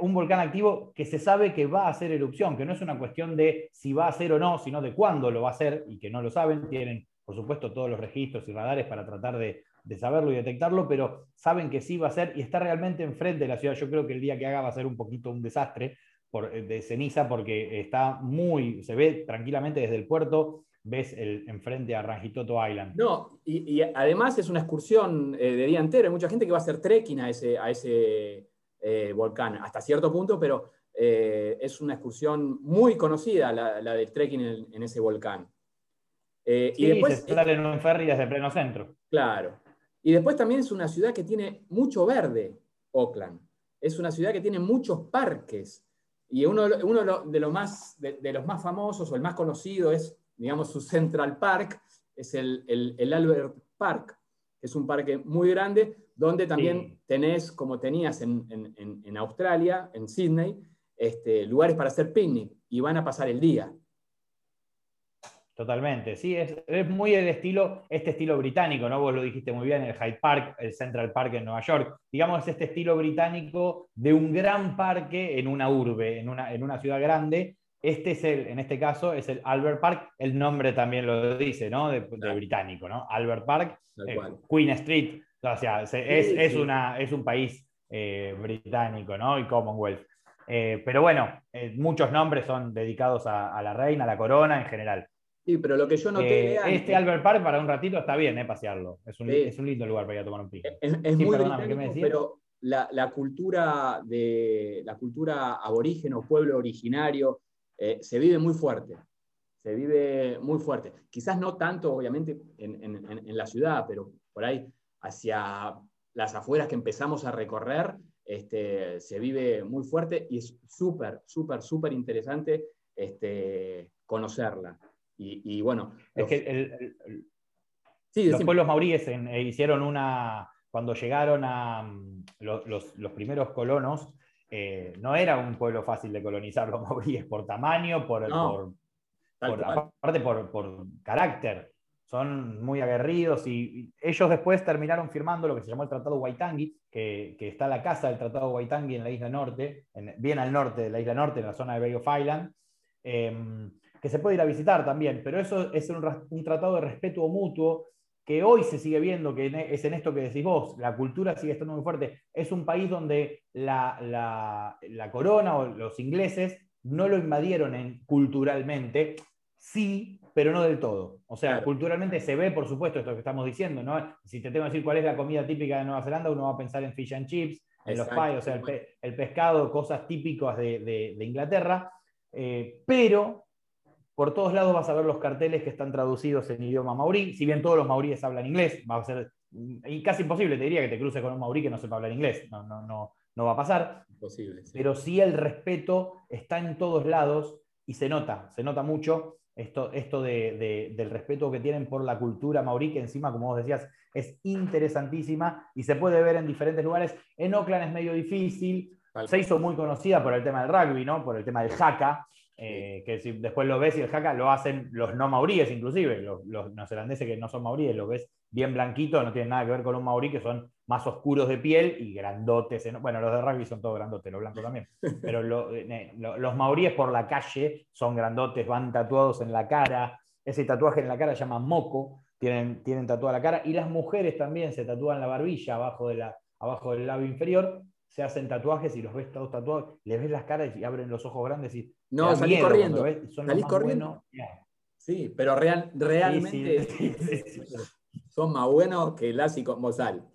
un volcán activo que se sabe que va a hacer erupción, que no es una cuestión de si va a hacer o no, sino de cuándo lo va a hacer y que no lo saben. Tienen, por supuesto, todos los registros y radares para tratar de, saberlo y detectarlo, pero saben que sí va a ser y está realmente enfrente de la ciudad. Yo creo que el día que haga va a ser un poquito un desastre por, eh, de ceniza porque está muy, se ve tranquilamente desde el puerto, ves el, enfrente a Rangitoto Island. No, y, además es una excursión eh, de día entero. Hay mucha gente que va a hacer trekking a ese eh, volcán, hasta cierto punto, pero eh, es una excursión muy conocida la, la del trekking en, ese volcán. Eh, y después, se sale en un ferry desde pleno centro. Claro. Y después también es una ciudad que tiene mucho verde, Oakland. Es una ciudad que tiene muchos parques. Y uno, uno de, los más, de, los más famosos o el más conocido es, digamos, su Central Park, es el, el, Albert Park, que es un parque muy grande, donde también tenés, como tenías en, en, en Australia, en Sydney, este, lugares para hacer picnic y van a pasar el día. Totalmente, sí, es, muy el estilo, este estilo británico, ¿no? Vos lo dijiste muy bien, el Hyde Park, el Central Park en Nueva York. Digamos, es este estilo británico de un gran parque en una urbe, en una, en una ciudad grande. Este es el, en este caso, es el Albert Park, el nombre también lo dice, ¿no? De, británico, ¿no? Albert Park, eh, Queen Street, o sea, es, Una, es un país eh, británico, ¿no? Y Commonwealth. Eh, pero bueno, eh, muchos nombres son dedicados a, la reina, a la corona en general. Sí, pero lo que yo noté. Eh, este Albert Park para un ratito está bien, pasearlo. Es un, lindo lugar para ir a tomar un pico. Es, muy británico, pero la, cultura de la cultura aborigen o pueblo originario se vive muy fuerte. Se vive muy fuerte. Quizás no tanto, obviamente, en, en la ciudad, pero por ahí hacia las afueras que empezamos a recorrer, este, se vive muy fuerte y es súper, súper, súper interesante este, conocerla. Y, bueno. Es que los pueblos mauríes eh, hicieron una. Cuando llegaron a mm, los, primeros colonos, eh, no era un pueblo fácil de colonizar los mauríes por tamaño, por, por, aparte por, por carácter son muy aguerridos y ellos después terminaron firmando lo que se llamó el Tratado Waitangi, que, que está la casa del Tratado Waitangi en la isla norte, bien al norte de la isla norte, en la zona de Bay of Island, em, que se puede ir a visitar también, pero eso es un, tratado de respeto mutuo que hoy se sigue viendo, que e, es en esto que decís vos, la cultura sigue estando muy fuerte. Es un país donde la, la, corona o los ingleses no lo invadieron en, culturalmente, sí, pero no del todo. O sea, culturalmente se ve, por supuesto, esto que estamos diciendo, ¿no? Si te tengo que decir cuál es la comida típica de Nueva Zelanda, uno va a pensar en fish and chips, en los pies, o sea, el, pescado, cosas típicas de, Inglaterra, eh, pero por todos lados vas a ver los carteles que están traducidos en idioma maurí, si bien todos los mauríes hablan inglés, va a ser y casi imposible, te diría que te cruces con un maurí que no sepa hablar inglés, no, no, no, no va a pasar. Imposible, Pero sí el respeto está en todos lados y se nota, se nota mucho esto, esto de, del respeto que tienen por la cultura maurí, que encima, como vos decías, es interesantísima y se puede ver en diferentes lugares. En Oakland es medio difícil, se hizo muy conocida por el tema del rugby, ¿no? por el tema del haka, eh, que si después lo ves y el haka lo hacen los no mauríes inclusive, los, los neozelandeses que no son mauríes, lo ves bien blanquito, no tienen nada que ver con un maurí, que son más oscuros de piel y grandotes. Bueno, los de rugby son todos grandotes, los blancos también. Pero eh, los mauríes por la calle son grandotes, van tatuados en la cara. Ese tatuaje en la cara se llama moco, tienen, tienen tatuada la cara. Y las mujeres también se tatúan la barbilla abajo, de la, abajo del labio inferior. Se hacen tatuajes y los ves todos tatuados, les ves las caras y abren los ojos grandes y. No, salís corriendo. salís corriendo. Sí, pero real, realmente son más buenos que el ASI con Mozal.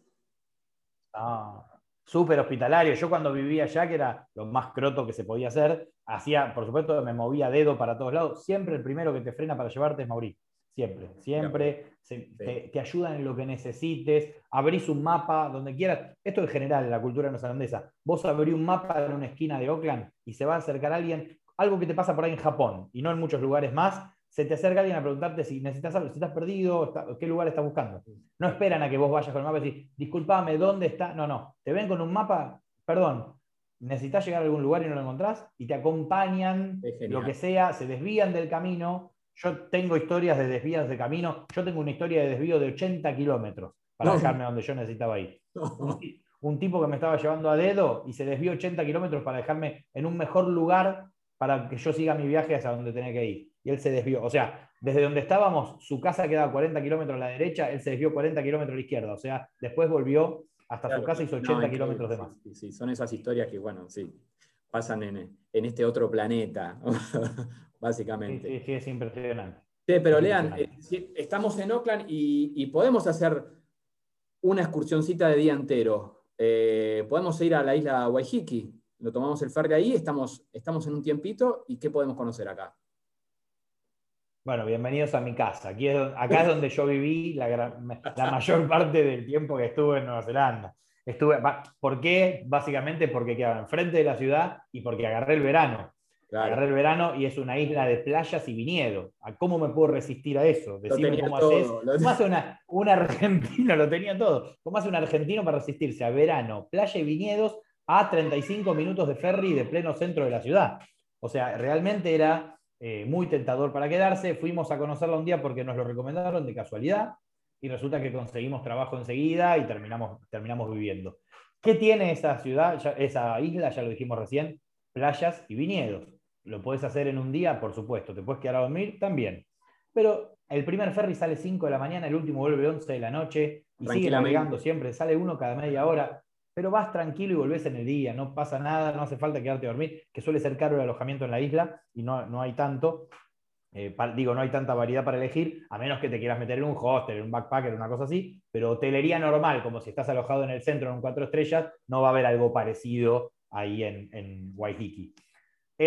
Ah, súper hospitalario. Yo cuando vivía allá, que era lo más croto que se podía hacer, hacía, por supuesto, me movía dedo para todos lados. Siempre el primero que te frena para llevarte es Mauricio. Siempre, siempre. te, ayudan en lo que necesites. Abrís un mapa donde quieras. Esto en general en la cultura neozelandesa. Vos abrís un mapa en una esquina de Oakland y se va a acercar alguien. Algo que te pasa por ahí en Japón y no en muchos lugares más se te acerca alguien a preguntarte si necesitas algo, si estás perdido, qué lugar estás buscando. No esperan a que vos vayas con el mapa y decís, disculpame, ¿dónde está? No, no. Te ven con un mapa, perdón, necesitas llegar a algún lugar y no lo encontrás, y te acompañan, lo que sea, se desvían del camino. Yo tengo historias de desvíos de camino. Yo tengo una historia de desvío de 80 kilómetros para dejarme donde yo necesitaba ir. Un, tipo que me estaba llevando a dedo y se desvió 80 kilómetros para dejarme en un mejor lugar para que yo siga mi viaje hacia donde tenía que ir y él se desvió. O sea, desde donde estábamos, su casa quedaba 40 kilómetros a la derecha, él se desvió 40 kilómetros a la izquierda. O sea, después volvió hasta su casa y hizo 80 kilómetros de más. Sí, son esas historias que, bueno, sí, pasan en, este otro planeta, básicamente. Sí, sí, es impresionante. Sí, pero Lean, eh, estamos en Oakland y, podemos hacer una excursioncita de día entero. eh, podemos ir a la isla Waihiki. Lo tomamos el ferry ahí, estamos, estamos en un tiempito y ¿qué podemos conocer acá? Bueno, bienvenidos a mi casa. Aquí acá es donde yo viví la, mayor parte del tiempo que estuve en Nueva Zelanda. Estuve, ¿Por qué? Básicamente porque quedaba enfrente de la ciudad y porque agarré el verano. Agarré el verano y es una isla de playas y viñedo. ¿Cómo me puedo resistir a eso? Decime cómo haces. ¿Cómo hace un argentino? Lo tenía todo. ¿Cómo hace un argentino para resistirse a verano, playa y viñedos a 35 minutos de ferry de pleno centro de la ciudad? O sea, realmente era eh, muy tentador para quedarse. Fuimos a conocerla un día porque nos lo recomendaron de casualidad y resulta que conseguimos trabajo enseguida y terminamos, terminamos viviendo. ¿Qué tiene esa ciudad, esa isla? Ya lo dijimos recién, playas y viñedos. Lo puedes hacer en un día, por supuesto. Te puedes quedar a dormir también. Pero el primer ferry sale 5 de la mañana, el último vuelve 11 de la noche y sigue navegando siempre. Sale uno cada media hora. Pero vas tranquilo y volvés en el día, no pasa nada, no hace falta quedarte a dormir, que suele ser caro el alojamiento en la isla y no, no hay tanto. Eh, digo, no hay tanta variedad para elegir, a menos que te quieras meter en un hostel, en un backpacker, una cosa así, pero hotelería normal, como si estás alojado en el centro en un cuatro estrellas, no va a haber algo parecido ahí en, en Waihiki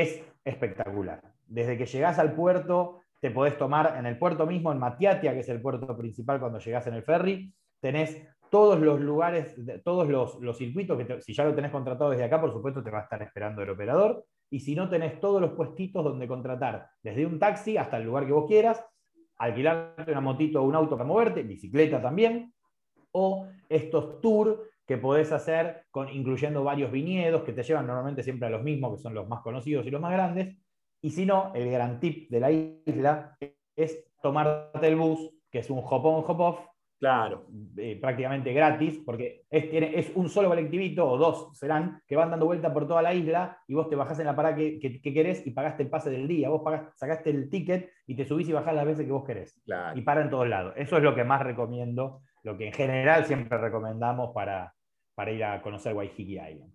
es espectacular. Desde que llegás al puerto, te podés tomar en el puerto mismo, en Matiatia, que es el puerto principal cuando llegás en el ferry, tenés todos los lugares, todos los, circuitos, que si ya lo tenés contratado desde acá, por supuesto te va a estar esperando el operador, y si no tenés todos los puestitos donde contratar, desde un taxi hasta el lugar que vos quieras, alquilarte una motito o un auto para moverte, bicicleta también, o estos tours que podés hacer con, incluyendo varios viñedos que te llevan normalmente siempre a los mismos, que son los más conocidos y los más grandes. Y si no, el gran tip de la isla es tomarte el bus, que es un hop-on, hop-off, Claro. Eh, prácticamente gratis, porque es, es, un solo colectivito, o dos serán, que van dando vuelta por toda la isla y vos te bajás en la parada que, que, querés y pagaste el pase del día. Vos pagás, sacaste el ticket y te subís y bajás las veces que vos querés. Y para en todos lados. Eso es lo que más recomiendo, lo que en general siempre recomendamos para, para ir a conocer Waihiki Island.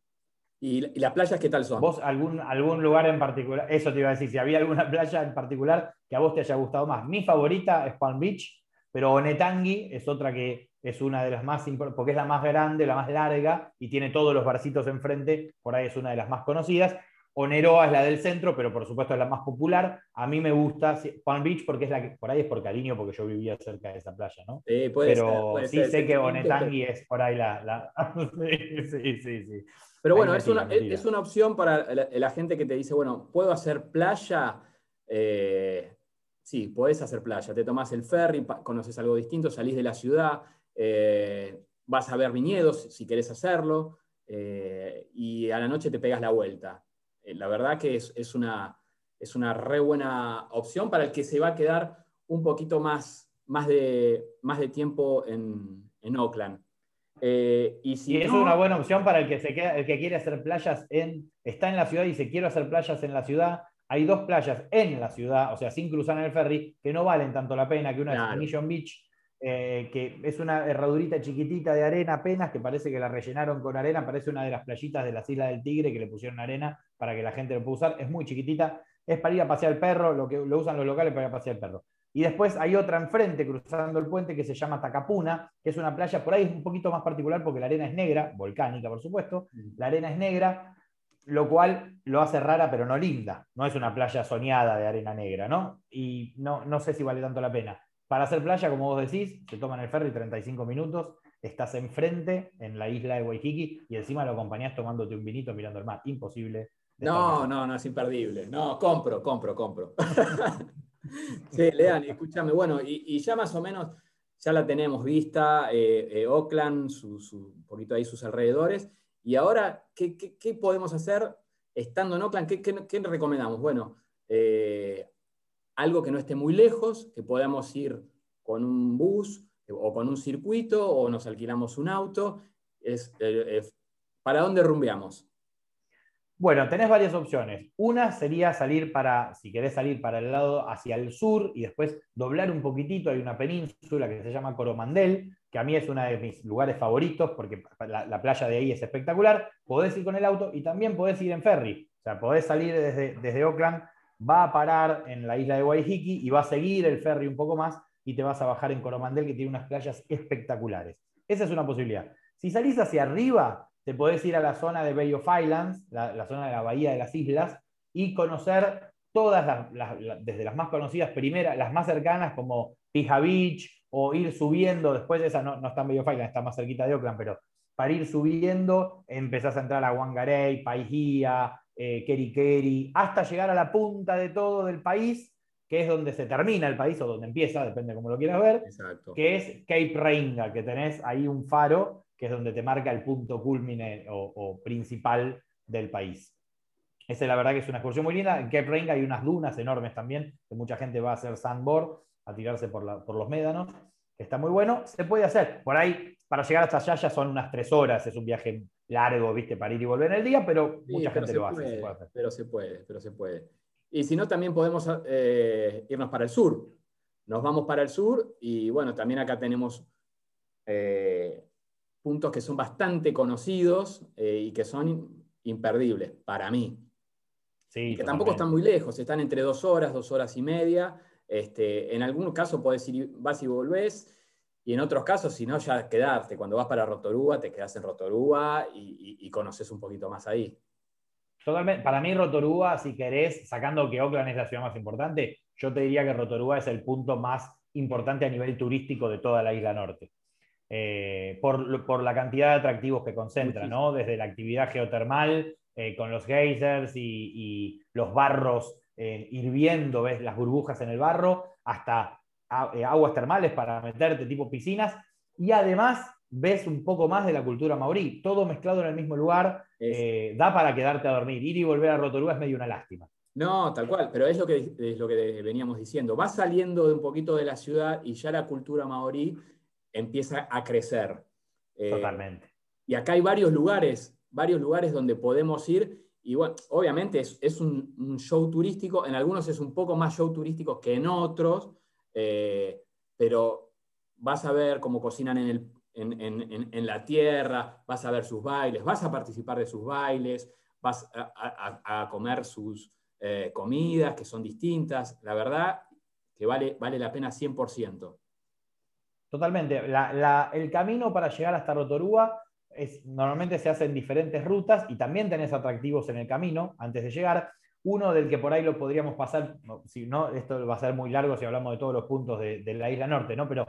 ¿Y, las playas qué tal son? ¿Vos algún, algún lugar en particular? Eso te iba a decir, si había alguna playa en particular que a vos te haya gustado más. Mi favorita es Palm Beach, pero Onetangi es otra que es una de las más importantes, porque es la más grande, la más larga y tiene todos los barcitos enfrente, por ahí es una de las más conocidas. Oneroa es la del centro, pero por supuesto es la más popular. A mí me gusta Palm Beach porque es la que, por ahí es por cariño, porque yo vivía cerca de esa playa, ¿no? Sí, puede pero sí sé que Onetangi es por ahí la... sí, sí, sí, Pero bueno, es, una, es, una, opción para la, gente que te dice, bueno, ¿puedo hacer playa? Eh, sí, podés hacer playa. Te tomás el ferry, conoces algo distinto, salís de la ciudad, eh, vas a ver viñedos si querés hacerlo, eh, y a la noche te pegas la vuelta. Eh, la verdad que es, una, es una re buena opción para el que se va a quedar un poquito más, más, de, más de tiempo en, en Oakland. Eh, y, si es una buena opción para el que, se queda, el que quiere hacer playas en, está en la ciudad y se quiere hacer playas en la ciudad. Hay dos playas en la ciudad, o sea, sin cruzar en el ferry, que no valen tanto la pena, que una es Mission Beach, eh, que es una herradurita chiquitita de arena apenas, que parece que la rellenaron con arena, parece una de las playitas de las Islas del Tigre que le pusieron arena para que la gente lo pueda usar, es muy chiquitita, es para ir a pasear el perro, lo que lo usan los locales para ir a pasear el perro. Y después hay otra enfrente, cruzando el puente, que se llama Takapuna, que es una playa, por ahí es un poquito más particular porque la arena es negra, volcánica por supuesto, la arena es negra, lo cual lo hace rara pero no linda, no es una playa soñada de arena negra, ¿no? Y no, no sé si vale tanto la pena. Para hacer playa, como vos decís, se toman el ferry 35 minutos, estás enfrente en la isla de Waikiki y encima lo acompañás tomándote un vinito mirando el mar. Imposible. No, no, no, es imperdible. No, compro, compro, compro. sí, Lean, escúchame, bueno, y, ya más o menos ya la tenemos vista, eh, eh, Oakland, un poquito ahí sus alrededores, y ahora, ¿qué, podemos hacer estando en Oakland? ¿Qué, qué recomendamos? Bueno, eh, algo que no esté muy lejos, que podamos ir con un bus o con un circuito o nos alquilamos un auto. Es, eh, ¿Para dónde rumbeamos? Bueno, tenés varias opciones. Una sería salir para, si querés salir para el lado hacia el sur y después doblar un poquitito, hay una península que se llama Coromandel, que a mí es uno de mis lugares favoritos porque la, playa de ahí es espectacular. Podés ir con el auto y también podés ir en ferry. O sea, podés salir desde, desde Oakland va a parar en la isla de Waihiki y va a seguir el ferry un poco más y te vas a bajar en Coromandel, que tiene unas playas espectaculares. Esa es una posibilidad. Si salís hacia arriba, te podés ir a la zona de Bay of Islands, la, zona de la Bahía de las Islas, y conocer todas las, desde las más conocidas primeras, las más cercanas como Pija Beach, o ir subiendo, después de esa no, no está en Islands, está más cerquita de Oakland, pero para ir subiendo empezás a entrar a Wangarei, Paihia, eh, Kerikeri, hasta llegar a la punta de todo del país, que es donde se termina el país o donde empieza, depende de cómo lo quieras ver, que es Cape Reinga, que tenés ahí un faro, que es donde te marca el punto culmine o, principal del país. Esa la verdad que es una excursión muy linda. En Cape Reinga hay unas dunas enormes también, que mucha gente va a hacer sandboard, a tirarse por, por los médanos, que está muy bueno. Se puede hacer. Por ahí, para llegar hasta allá ya son unas tres horas, es un viaje largo, viste, para ir y volver en el día, pero mucha gente lo hace, Pero se puede, pero se puede. Y si no, también podemos eh, irnos para el sur. Nos vamos para el sur y bueno, también acá tenemos eh, puntos que son bastante conocidos eh, y que son imperdibles para mí. Sí, que tampoco están muy lejos, están entre dos horas, dos horas y media. Este, en algún caso podés ir, vas y volvés, y en otros casos, si no, ya quedarte. Cuando vas para Rotorúa, te quedas en Rotorúa y conoces un poquito más ahí. Totalmente. Para mí, Rotorúa, si querés, sacando que Oakland es la ciudad más importante, yo te diría que Rotorúa es el punto más importante a nivel turístico de toda la isla norte. Eh, por, la cantidad de atractivos que concentra, ¿no? Desde la actividad geotermal, eh, con los geysers y, los barros eh, hirviendo, ves las burbujas en el barro, hasta aguas termales para meterte, tipo piscinas, y además ves un poco más de la cultura maorí, todo mezclado en el mismo lugar, eh, da para quedarte a dormir. Ir y volver a Rotorua es medio una lástima. No, tal cual, pero es lo que, es lo que veníamos diciendo. Vas saliendo de un poquito de la ciudad y ya la cultura maorí empieza a crecer. Eh, Totalmente. Y acá hay varios lugares, varios lugares donde podemos ir. Y bueno, obviamente es, un, show turístico, en algunos es un poco más show turístico que en otros, eh, pero vas a ver cómo cocinan en el, en, la tierra, vas a ver sus bailes, vas a participar de sus bailes, vas a, comer sus eh, comidas que son distintas. La verdad que vale, vale la pena 100%. Totalmente. el camino para llegar hasta Rotorúa es, normalmente se hace en diferentes rutas y también tenés atractivos en el camino antes de llegar. Uno del que por ahí lo podríamos pasar, si no, esto va a ser muy largo si hablamos de todos los puntos de, la isla norte, ¿no? Pero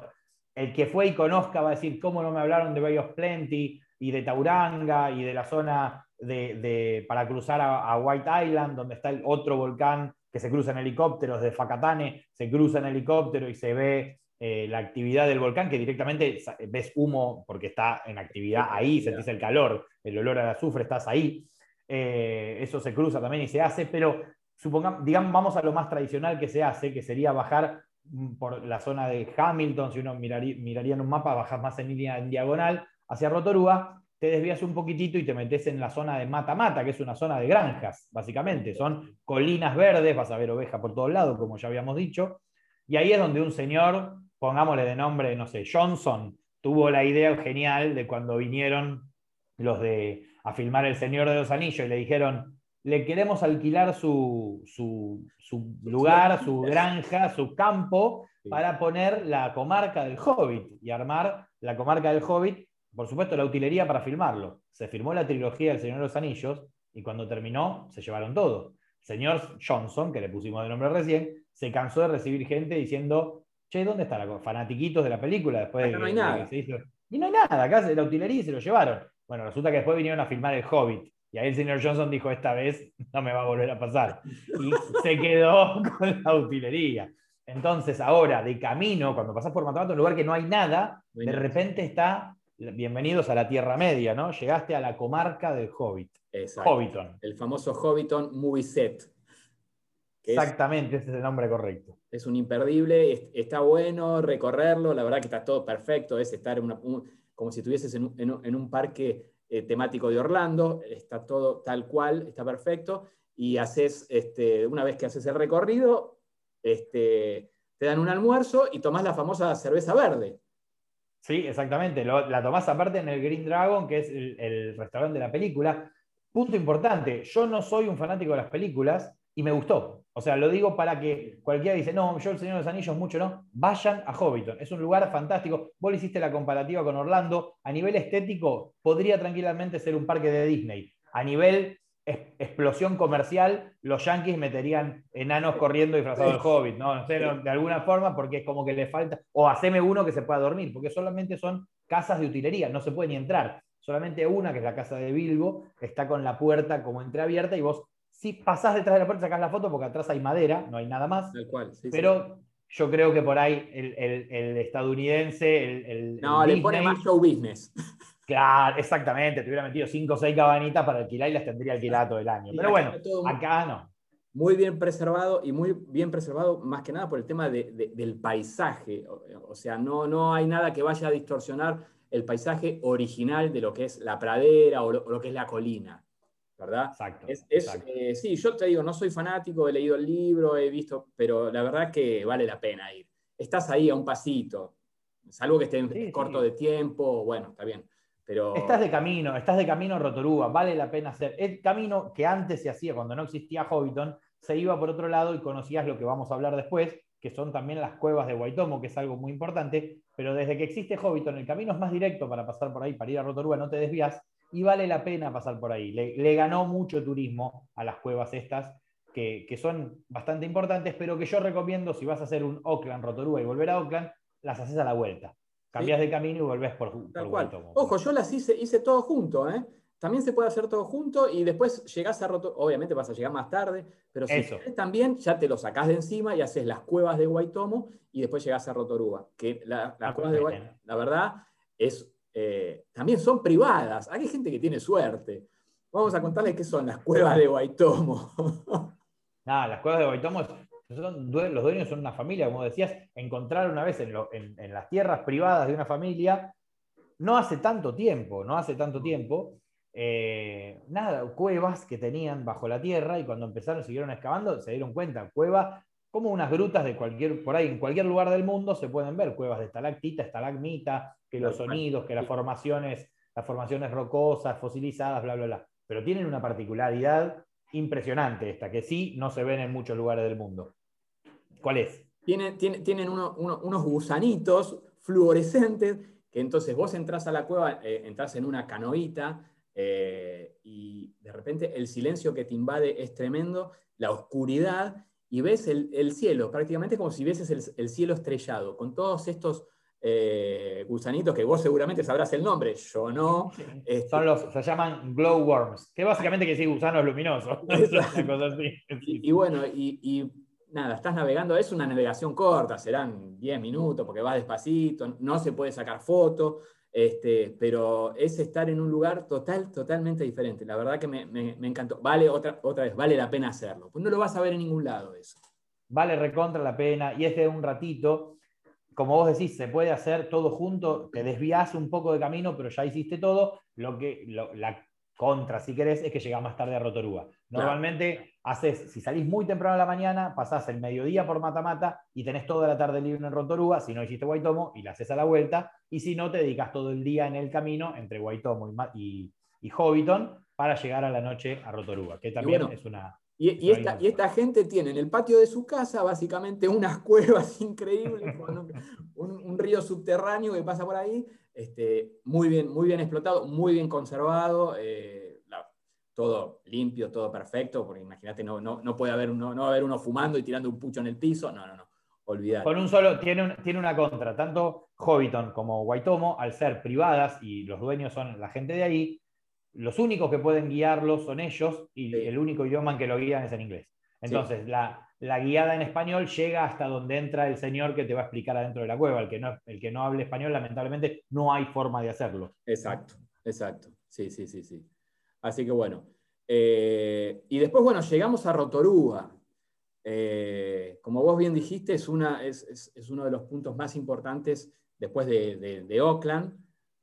el que fue y conozca va a decir, ¿cómo no me hablaron de Bay of Plenty y de Tauranga y de la zona de, para cruzar a, White Island, donde está el otro volcán que se cruza en helicópteros de Facatane, se cruza en helicóptero y se ve eh, la actividad del volcán, que directamente ves humo porque está en actividad ahí, sentís el calor, el olor al azufre, estás ahí. Eh, eso se cruza también y se hace, pero supongamos, digamos, vamos a lo más tradicional que se hace, que sería bajar Mm, por la zona de Hamilton, si uno miraría, en un mapa, bajas más en línea en diagonal hacia Rotorúa, te desvías un poquitito y te metes en la zona de Mata Mata, que es una zona de granjas, básicamente. Son colinas verdes, vas a ver oveja por todos lados, como ya habíamos dicho. Y ahí es donde un señor, pongámosle de nombre, no sé, Johnson, tuvo la idea genial de cuando vinieron los de a filmar El Señor de los Anillos y le dijeron, le queremos alquilar su, lugar, su granja, su campo, para poner la comarca del Hobbit y armar la comarca del Hobbit, por supuesto la utilería para filmarlo. Se firmó la trilogía del Señor de los Anillos y cuando terminó se llevaron todo. señor Johnson, que le pusimos de nombre recién, se cansó de recibir gente diciendo, che, ¿dónde están los fanatiquitos de la película? Después no hay nada. Y no hay nada, acá la utilería y se lo llevaron. Bueno, resulta que después vinieron a filmar el Hobbit y ahí el señor Johnson dijo, esta vez no me va a volver a pasar. Y se quedó con la utilería. Entonces, ahora, de camino, cuando pasás por Matamoros, un lugar que no hay nada, de repente está, bienvenidos a la Tierra Media, ¿no? Llegaste a la comarca del Hobbit. Hobbiton. El famoso Hobbiton Movie Set. Exactamente, ese es el nombre correcto. Es un imperdible, está bueno recorrerlo, la verdad que está todo perfecto, es estar como si estuvieses en en un parque eh, temático de Orlando, está todo tal cual, está perfecto, y haces, este, una vez que haces el recorrido, este, te dan un almuerzo y tomás la famosa cerveza verde. Sí, exactamente, la tomás aparte en el Green Dragon, que es el, restaurante de la película. punto importante, yo no soy un fanático de las películas y me gustó. O sea, lo digo para que cualquiera dice, no, yo el Señor de los Anillos mucho no, vayan a Hobbiton. Es un lugar fantástico. Vos le hiciste la comparativa con Orlando. A nivel estético, podría tranquilamente ser un parque de Disney. A nivel explosión comercial, los yankees meterían enanos corriendo disfrazados del hobbit, ¿no? No sé, de alguna forma, porque es como que le falta, o haceme uno que se pueda dormir, porque solamente son casas de utilería, no se puede ni entrar. Solamente una, que es la casa de Bilbo, está con la puerta como entreabierta y vos, si pasás detrás de la puerta, sacás la foto porque atrás hay madera, no hay nada más. cual, pero yo creo que por ahí el, estadounidense, el, No, le pone más show business. Claro, exactamente. Te hubiera metido cinco o seis cabanitas para alquilar y las tendría alquiladas todo el año. Pero bueno, acá no. Muy bien preservado y muy bien preservado más que nada por el tema del paisaje. O, sea, no, no hay nada que vaya a distorsionar el paisaje original de lo que es la pradera o lo, que es la colina. ¿Verdad? Exacto. Eh, sí, yo te digo, no soy fanático, he leído el libro, he visto, pero la verdad que vale la pena ir. Estás ahí a un pasito, salvo que esté corto de tiempo, bueno, está bien Estás de camino, estás de camino a Rotorúa, vale la pena hacer. El camino que antes se hacía cuando no existía Hobbiton, se iba por otro lado y conocías lo que vamos a hablar después, que son también las cuevas de Guaitomo, que es algo muy importante, pero desde que existe Hobbiton, el camino es más directo para pasar por ahí, para ir a Rotorúa, no te desvías, y vale la pena pasar por ahí. Le, ganó mucho turismo a las cuevas estas, que, que, son bastante importantes, pero que yo recomiendo si vas a hacer un Oakland, Rotorúa y volver a Oakland, las haces a la vuelta. Cambias de camino y volvés por, por Ojo, yo las hice, hice todo junto, ¿eh? También se puede hacer todo junto y después llegás a Roto, obviamente vas a llegar más tarde, pero si también ya te lo sacás de encima y haces las cuevas de Guaitomo y después llegás a Rotorúa. Que las ah, cuevas de Guaitomo, la verdad, es, eh, también son privadas. Hay gente que tiene suerte. Vamos a contarles qué son las cuevas de Guaitomo. Nada, las cuevas de Guaitomo los dueños son una familia, como decías, encontrar una vez en, las tierras privadas de una familia, no hace tanto tiempo, no hace tanto tiempo, eh, nada, cuevas que tenían bajo la tierra y cuando empezaron, siguieron excavando, se dieron cuenta, cuevas como unas grutas de cualquier, por ahí, en cualquier lugar del mundo se pueden ver cuevas de estalactita, estalagmita, que los sonidos, que las formaciones, las formaciones rocosas, fosilizadas, bla, bla, bla. Pero tienen una particularidad impresionante esta, que sí no se ven en muchos lugares del mundo. ¿Cuál es? Tienen, tienen, unos gusanitos fluorescentes que entonces vos entras a la cueva, eh, entras en una canoita eh, y de repente el silencio que te invade es tremendo, la oscuridad y ves el, cielo, prácticamente como si vieses el, cielo estrellado, con todos estos eh, gusanitos que vos seguramente sabrás el nombre, yo no. Este, Son los, se llaman glowworms, que básicamente quiere decir gusanos luminosos. y, bueno, y nada, estás navegando, es una navegación corta, serán 10 minutos porque vas despacito, no se puede sacar foto, este, pero es estar en un lugar total, totalmente diferente. La verdad que me, encantó. Vale, otra, otra vez, vale la pena hacerlo. Pues no lo vas a ver en ningún lado eso. Vale recontra la pena y es de un ratito. Como vos decís, se puede hacer todo junto, te desvías un poco de camino, pero ya hiciste todo. Lo que, la contra, si querés, es que llega más tarde a Rotorúa. Normalmente haces, si salís muy temprano a la mañana, pasás el mediodía por Matamata y tenés toda la tarde libre en Rotorúa, si no hiciste Guaitomo, y la haces a la vuelta, y si no, te dedicas todo el día en el camino entre Guaitomo y, y, Hobbiton para llegar a la noche a Rotorúa, que también es una... Y, esta, gente tiene en el patio de su casa básicamente unas cuevas increíbles, un, río subterráneo que pasa por ahí, este, muy, bien, muy bien explotado, muy bien conservado, eh, todo limpio, todo perfecto, porque imagínate, no, no, puede haber, no, no va a haber uno fumando y tirando un pucho en el piso, no, no, no, olvidar. Con un solo, tiene, tiene una contra, tanto Hobbiton como Guaitomo, al ser privadas y los dueños son la gente de ahí, los únicos que pueden guiarlos son ellos y el único idioma en que lo guían es en inglés. Entonces, la, guiada en español llega hasta donde entra el señor que te va a explicar adentro de la cueva. El que no, el que no hable español, lamentablemente, no hay forma de hacerlo. Exacto, exacto. Sí, sí, sí, sí. Así que bueno. Eh, y después, bueno, llegamos a Rotorúa. Eh, como vos bien dijiste, es, una, es, uno de los puntos más importantes después de, de, Oakland.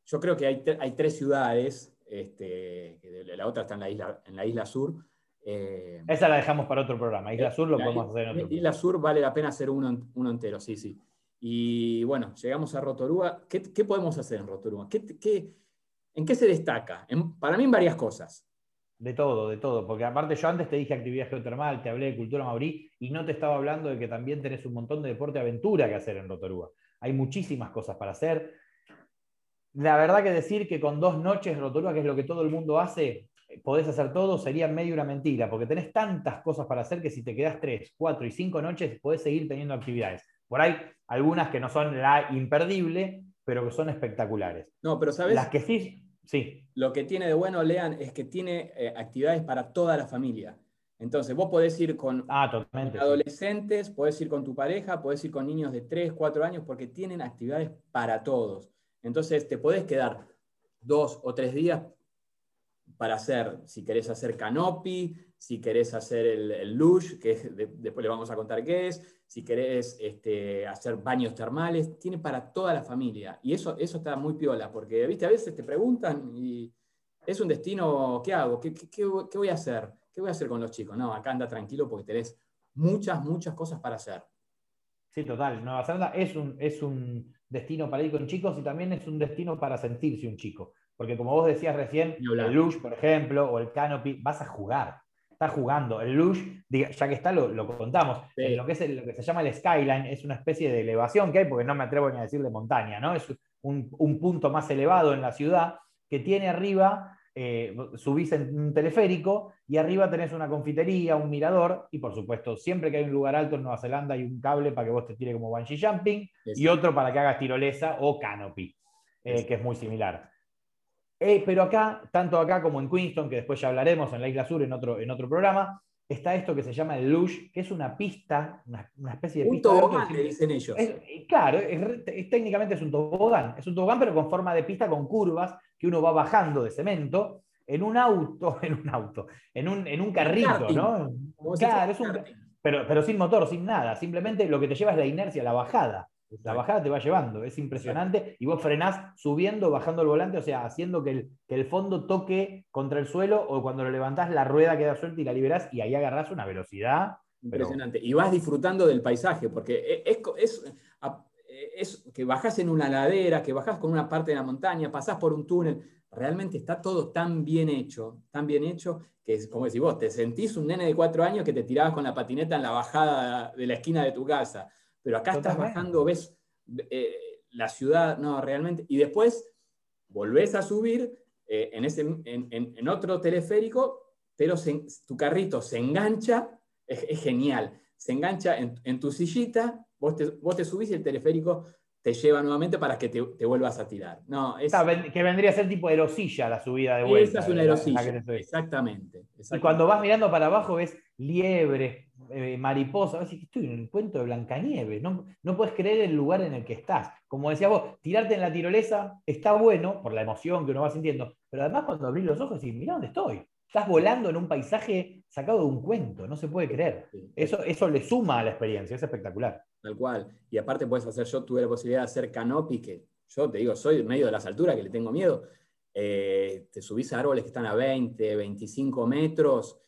Yo creo que hay, hay tres ciudades este, la otra está en la isla, en la isla sur. Eh, Esa la dejamos para otro programa. Isla Sur lo podemos hacer en otro Isla Sur vale la pena hacer uno, uno, entero, sí, sí. Y bueno, llegamos a Rotorúa. ¿Qué, podemos hacer en Rotorúa? ¿Qué, en qué se destaca? para mí en varias cosas. De todo, de todo. Porque aparte yo antes te dije actividad geotermal, te hablé de cultura maurí y no te estaba hablando de que también tenés un montón de deporte aventura que hacer en Rotorúa. Hay muchísimas cosas para hacer. La verdad que decir que con dos noches en Rotorúa, que es lo que todo el mundo hace, podés hacer todo, sería medio una mentira, porque tenés tantas cosas para hacer que si te quedás tres, cuatro y cinco noches, podés seguir teniendo actividades. Por ahí, algunas que no son la imperdible, pero que son espectaculares. No, pero ¿sabes? Las que sí, sí. Lo que tiene de bueno, Lean, es que tiene eh, actividades para toda la familia. Entonces, vos podés ir con ah, adolescentes, podés ir con tu pareja, podés ir con niños de 3, 4 años, porque tienen actividades para todos. Entonces, te podés quedar dos o tres días para hacer, si querés hacer canopy, si querés hacer el, el lush, que después le vamos a contar qué es, si querés este, hacer baños termales, tiene para toda la familia. Y eso, eso está muy piola, porque ¿viste? a veces te preguntan y es un destino, ¿qué hago? ¿Qué, qué, voy a hacer? ¿Qué voy a hacer con los chicos? No, acá anda tranquilo porque tenés muchas, muchas cosas para hacer. Sí, total. Nueva Zelanda es un, es un destino para ir con chicos y también es un destino para sentirse un chico. Porque como vos decías recién, el lush, por ejemplo, o el canopy, vas a jugar está jugando. El lush, ya que está, lo, contamos. Lo, que es lo que se llama el skyline es una especie de elevación que hay, porque no me atrevo ni a decir de montaña, ¿no? Es un, punto más elevado en la ciudad que tiene arriba, eh, subís en un teleférico y arriba tenés una confitería, un mirador y por supuesto, siempre que hay un lugar alto en Nueva Zelanda hay un cable para que vos te tire como bungee jumping y otro para que hagas tirolesa o canopy, eh, que es muy similar. Eh, pero acá, tanto acá como en Queenston, que después ya hablaremos en la Isla Sur en otro, en otro programa, está esto que se llama el lush, que es una pista, una, especie de un tobogán, le dicen ellos. claro, técnicamente es un tobogán, es un tobogán, pero con forma de pista, con curvas, que uno va bajando de cemento en un auto, en un auto, en un, en un carrito, ¿no? Claro, es un, pero, pero sin motor, sin nada, simplemente lo que te lleva es la inercia, la bajada. La bajada te va llevando, es impresionante. Y vos frenás subiendo, bajando el volante, o sea, haciendo que el, que el fondo toque contra el suelo o cuando lo levantás la rueda queda suelta y la liberás y ahí agarrás una velocidad. Impresionante. Y vas disfrutando del paisaje, porque e, es, es, es, que bajás en una ladera, que bajás con una parte de la montaña, pasás por un túnel. Realmente está todo tan bien hecho, tan bien hecho, que es como decís vos, te sentís un nene de cuatro años que te tirabas con la patineta en la bajada de la esquina de tu casa pero acá estás bajando, ves eh, la ciudad, no, realmente, y después volvés a subir eh, en, ese, en, otro teleférico, pero tu carrito se engancha, es, genial, se engancha en, tu sillita, vos te, vos te subís y el teleférico te lleva nuevamente para que te, vuelvas a tirar. No, que vendría a ser tipo erosilla la subida de vuelta. Esa es una erosilla, exactamente, Y cuando vas mirando para abajo ves liebres, eh, mariposa, que estoy en el cuento de Blancanieves, no, no puedes creer el lugar en el que estás. Como decía vos, tirarte en la tirolesa está bueno por la emoción que uno va sintiendo, pero además cuando abrís los ojos y mira dónde estoy. Estás volando en un paisaje sacado de un cuento, no se puede creer. Eso, eso le suma a la experiencia, es espectacular. Tal cual. Y aparte puedes hacer, yo tuve la posibilidad de hacer canopy, que yo te digo, soy en medio de las alturas, que le tengo miedo. Eh, te subís a árboles que están a 20, 25 metros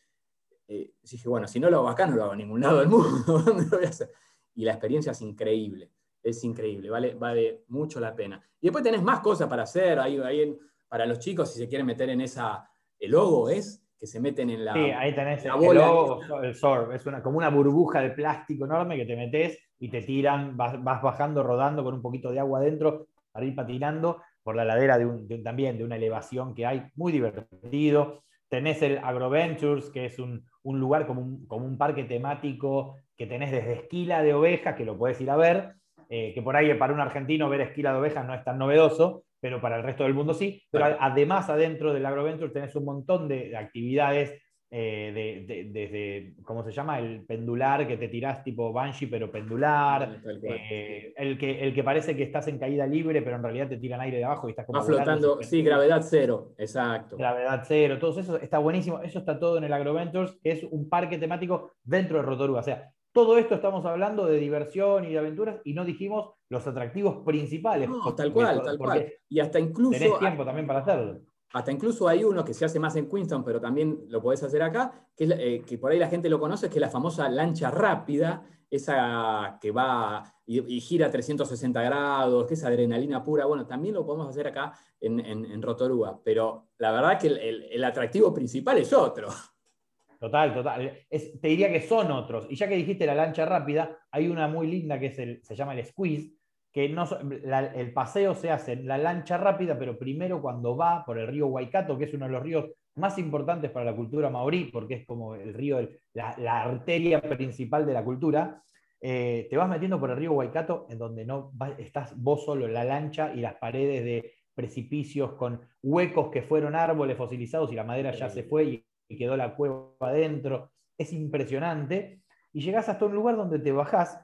eh, dije, bueno, si no lo hago acá, no lo hago en ningún lado del mundo. Y la experiencia es increíble, es increíble, vale, vale mucho la pena. Y después tenés más cosas para hacer, ahí, para los chicos, si se quieren meter en esa, el logo es que se meten en la. Sí, ahí tenés el logo, el SORB, es una, como una burbuja de plástico enorme que te metes y te tiran, vas, bajando, rodando con un poquito de agua adentro para ir patinando por la ladera de también de una elevación que hay, muy divertido. Tenés el AgroVentures, que es un, lugar como un, como un, parque temático que tenés desde esquila de ovejas, que lo puedes ir a ver, eh, que por ahí para un argentino ver esquila de ovejas no es tan novedoso, pero para el resto del mundo sí. Pero además adentro del AgroVentures tenés un montón de actividades eh, desde, ¿cómo se llama? El pendular, que te tirás tipo banshee, pero pendular. Eh, el, que, el que parece que estás en caída libre, pero en realidad te tiran aire de abajo y estás como... flotando, sí, gravedad cero, exacto. Gravedad cero, todo eso está buenísimo. Eso está todo en el AgroVentures, que es un parque temático dentro de Rotorua. O sea, todo esto estamos hablando de diversión y de aventuras y no dijimos los atractivos principales. No, tal cual, tal cual. Y hasta incluso... Tenés tiempo también para hacerlo hasta incluso hay uno que se hace más en Queenstown, pero también lo podés hacer acá, que, eh, que por ahí la gente lo conoce, que es la famosa lancha rápida, esa que va y, gira 360 grados, que es adrenalina pura. Bueno, también lo podemos hacer acá en, en, Rotorua, pero la verdad que el, atractivo principal es otro. Total, total. te diría que son otros. Y ya que dijiste la lancha rápida, hay una muy linda que es se llama el squeeze, que no, el paseo se hace en la lancha rápida, pero primero cuando va por el río Waikato, que es uno de los ríos más importantes para la cultura maorí, porque es como el río, la, arteria principal de la cultura, eh, te vas metiendo por el río Waikato, en donde no estás vos solo en la lancha y las paredes de precipicios con huecos que fueron árboles fosilizados y la madera ya se fue y, y quedó la cueva adentro. Es impresionante. Y llegás hasta un lugar donde te bajás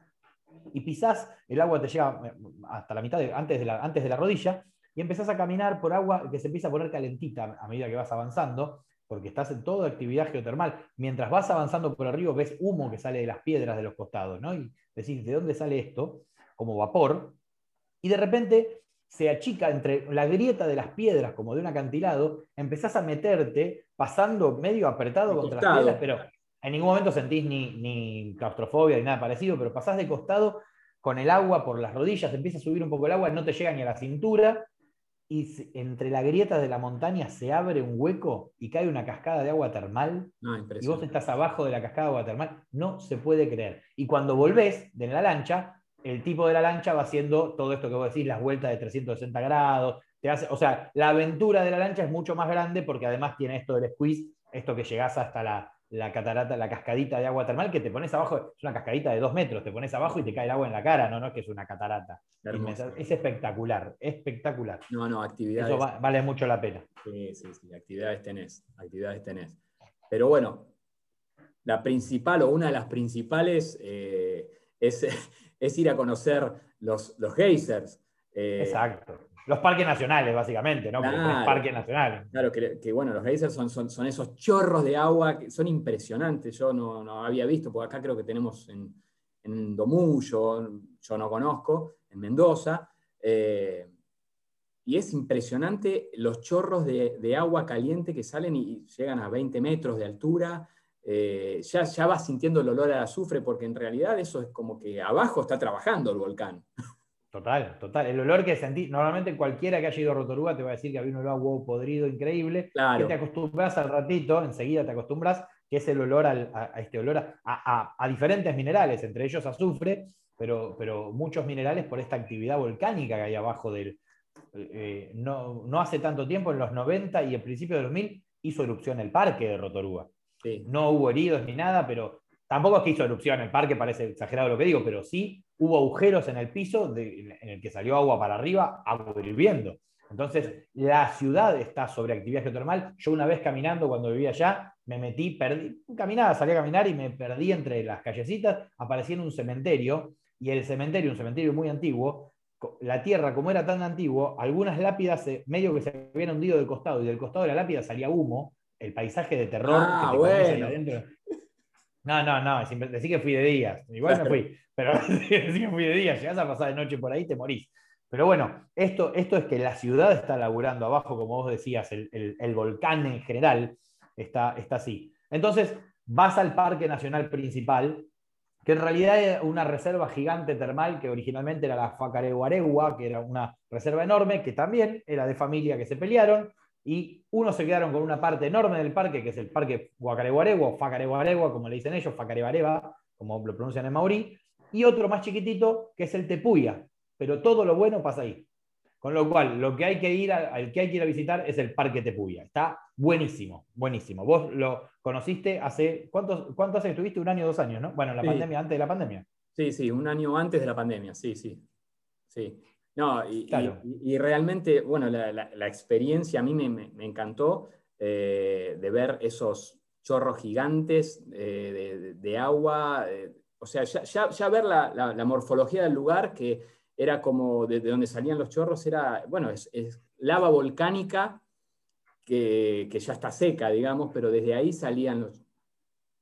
y pisás, el agua te llega eh, hasta la mitad, de, antes, de la, antes de la rodilla, y empezás a caminar por agua que se empieza a poner calentita a medida que vas avanzando, porque estás en toda actividad geotermal. Mientras vas avanzando por el río, ves humo que sale de las piedras de los costados, ¿no? Y decís, ¿de dónde sale esto? Como vapor. Y de repente se achica entre la grieta de las piedras, como de un acantilado, empezás a meterte, pasando medio apretado contra las piedras, pero en ningún momento sentís ni, claustrofobia ni nada parecido, pero pasás de costado con el agua por las rodillas, empieza a subir un poco el agua, no te llega ni a la cintura, y entre la grieta de la montaña se abre un hueco y cae una cascada de agua termal, y vos estás abajo de la cascada de agua termal, no se puede creer. Y cuando volvés de la lancha, el tipo de la lancha va haciendo todo esto que vos decís, las vueltas de 360 grados, te hace, o sea, la aventura de la lancha es mucho más grande porque además tiene esto del squeeze, esto que llegás hasta la, la catarata, la cascadita de agua termal que te pones abajo, es una cascadita de dos metros, te pones abajo y te cae el agua en la cara, no, no es que es una catarata. Es espectacular, espectacular. No, no, actividades. Eso vale mucho la pena. Sí, sí, sí, actividades tenés, actividades tenés. Pero bueno, la principal o una de las principales eh, es, es, ir a conocer los, los geysers. Eh, Exacto. Los parques nacionales, básicamente, ¿no? Claro, parques nacionales. Claro, que, bueno, los geysers son, son, esos chorros de agua que son impresionantes. Yo no, había visto, porque acá creo que tenemos en, en Domullo, yo no conozco, en Mendoza. Eh, y es impresionante los chorros de, agua caliente que salen y llegan a 20 metros de altura. Eh, ya, ya vas sintiendo el olor al azufre, porque en realidad eso es como que abajo está trabajando el volcán. Total, total. El olor que sentí, normalmente cualquiera que haya ido a Rotorua te va a decir que había un olor a huevo podrido increíble. Claro. Que te acostumbras al ratito, enseguida te acostumbras, que es el olor a, este olor a, diferentes minerales, entre ellos azufre, pero, pero muchos minerales por esta actividad volcánica que hay abajo del. Eh, no, no, hace tanto tiempo, en los 90 y el principio de 2000, hizo erupción el parque de Rotorua. No hubo heridos ni nada, pero tampoco es que hizo erupción el parque, parece exagerado lo que digo, pero sí hubo agujeros en el piso en el que salió agua para arriba, agua hirviendo. Entonces, la ciudad está sobre actividad geotermal. Yo una vez caminando, cuando vivía allá, me metí, perdí, caminaba, salí a caminar y me perdí entre las callecitas, aparecí en un cementerio, y el cementerio, un cementerio muy antiguo, la tierra, como era tan antiguo, algunas lápidas medio que se habían hundido del costado, y del costado de la lápida salía humo, el paisaje de terror ah, bueno. No, no, no, decir que fui de días. Igual me fui, pero decir que fui de días, llegás a pasar de noche por ahí, te morís. Pero bueno, esto, esto es que la ciudad está laburando abajo, como vos decías, el, volcán en general está, está así. Entonces, vas al Parque Nacional Principal, que en realidad es una reserva gigante termal, que originalmente era la Facareguaregua, que era una reserva enorme, que también era de familia que se pelearon, y unos se quedaron con una parte enorme del parque, que es el parque Guacareguaregua, o Facareguaregua, como le dicen ellos, Facarebareba, como lo pronuncian en maurí, y otro más chiquitito, que es el Tepuya, pero todo lo bueno pasa ahí. Con lo cual, lo que hay que ir a, que hay que ir a visitar es el Parque Tepuya. Está buenísimo, buenísimo. Vos lo conociste hace, ¿cuántos, cuánto hace que estuviste? Un año o dos años, ¿no? Bueno, la pandemia, antes de la pandemia. Sí, sí, un año antes de la pandemia, sí, sí. Sí. No, y, realmente, bueno, la, experiencia a mí me, encantó eh, de ver esos chorros gigantes eh, de, agua, eh, o sea, ya, ver la, morfología del lugar, que era como de, donde salían los chorros, era, bueno, es, lava volcánica que, ya está seca, digamos, pero desde ahí salían los,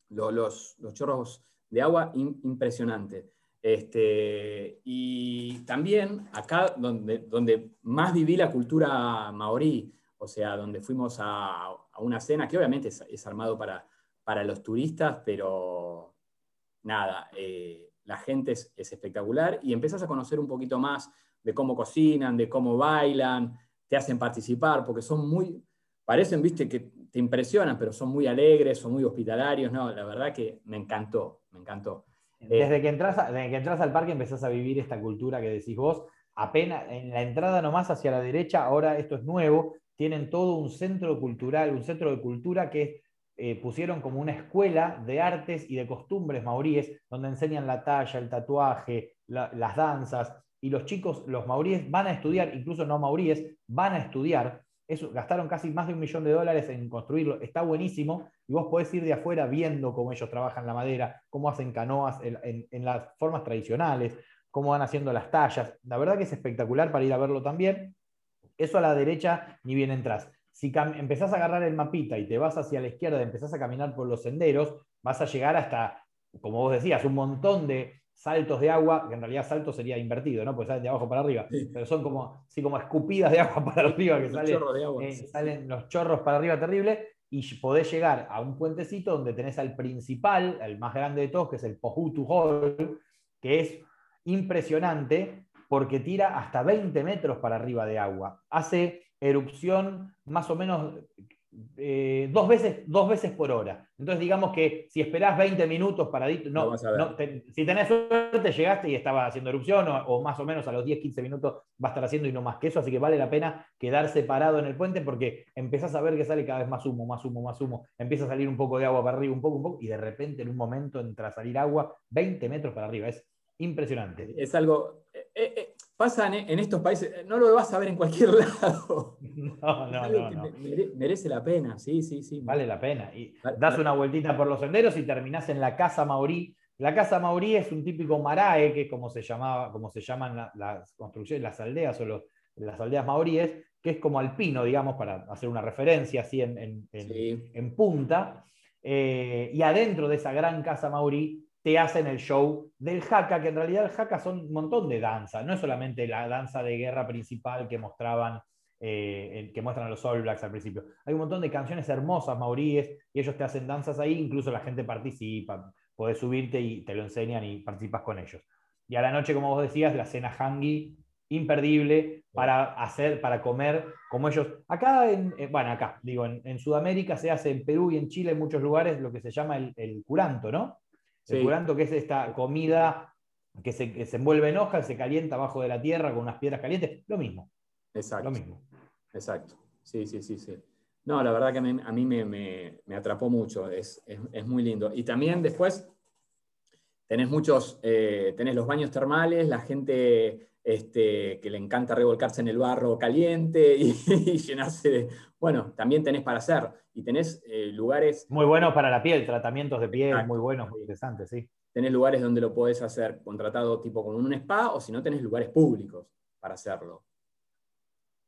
los, chorros de agua impresionantes. Este, y también acá donde, donde más viví la cultura maorí, o sea, donde fuimos a, una cena que obviamente es, armado para, para, los turistas, pero nada, eh, la gente es, espectacular y empezás a conocer un poquito más de cómo cocinan, de cómo bailan, te hacen participar, porque son muy, parecen, viste, que te impresionan, pero son muy alegres, son muy hospitalarios, no, la verdad que me encantó, me encantó. Desde que entras, desde que entras al parque empezás a vivir esta cultura que decís vos, apenas en la entrada nomás hacia la derecha, ahora esto es nuevo, tienen todo un centro cultural, un centro de cultura que eh, pusieron como una escuela de artes y de costumbres maoríes, donde enseñan la talla, el tatuaje, las danzas, y los chicos, los maoríes, van a estudiar, incluso no maoríes, van a estudiar. Gastaron casi más de un millón de dólares en construirlo, está buenísimo, y vos podés ir de afuera viendo cómo ellos trabajan la madera, cómo hacen canoas en las formas tradicionales, cómo van haciendo las tallas. La verdad que es espectacular para ir a verlo también. Eso a la derecha ni bien entras. Si empezás a agarrar el mapita y te vas hacia la izquierda, y empezás a caminar por los senderos, vas a llegar hasta, como vos decías, un montón de saltos de agua, que en realidad salto sería invertido, ¿no? Porque salen de abajo para arriba, pero son como, sí, como escupidas de agua para arriba, que salen, eh, salen los chorros para arriba terrible, y podés llegar a un puentecito donde tenés al principal, el más grande de todos, que es el Pohutu Hall, que es impresionante porque tira hasta 20 metros para arriba de agua. Hace erupción más o menos eh, dos, veces, dos veces por hora. Entonces, digamos que si esperás 20 minutos paradito, no, no si tenés suerte, llegaste y estaba haciendo erupción, o, más o menos a los 10, 15 minutos va a estar haciendo y no más que eso, así que vale la pena quedarse parado en el puente porque empezás a ver que sale cada vez más humo, más humo, más humo, empieza a salir un poco de agua para arriba, un poco, un poco, y de repente en un momento entra a salir agua 20 metros para arriba. Es Impresionante. Es algo. Eh, eh, eh, pasa en, estos países, no lo vas a ver en cualquier lado. No, no, no, Merece la pena, sí, sí, sí. Vale la pena. Y das una vueltita por los senderos y terminás en la Casa Maurí. La Casa Maurí es un típico marae, que es como se, llamaba, como se llaman las construcciones, las aldeas o las aldeas maoríes, que es como alpino, digamos, para hacer una referencia así en, en, punta. y adentro de esa gran Casa Maurí te hacen el show del haka, que en realidad el haka son un montón de danza, no es solamente la danza de guerra principal que mostraban, eh, que muestran los All Blacks al principio. Hay un montón de canciones hermosas mauríes y ellos te hacen danzas ahí, incluso la gente participa, podés subirte y te lo enseñan y participas con ellos. Y a la noche, como vos decías, la cena hangi, imperdible para hacer, para comer como ellos. Acá, en, eh, bueno, acá, digo, en, Sudamérica se hace en Perú y en Chile en muchos lugares lo que se llama el, el curanto, ¿no? El curanto, que es esta comida que se, envuelve en hojas, se calienta abajo de la tierra con unas piedras calientes, lo mismo. Exacto. Lo mismo. Exacto. Sí, sí, sí, sí. No, la verdad que a mí, me, atrapó mucho, es, muy lindo. Y también después tenés muchos, eh, tenés los baños termales, la gente este, que le encanta revolcarse en el barro caliente y, llenarse de... Bueno, también tenés para hacer y tenés eh, lugares... Muy buenos para la piel, tratamientos de piel, muy buenos, muy interesantes, sí. Tenés lugares donde lo podés hacer contratado tipo como un spa o si no tenés lugares públicos para hacerlo.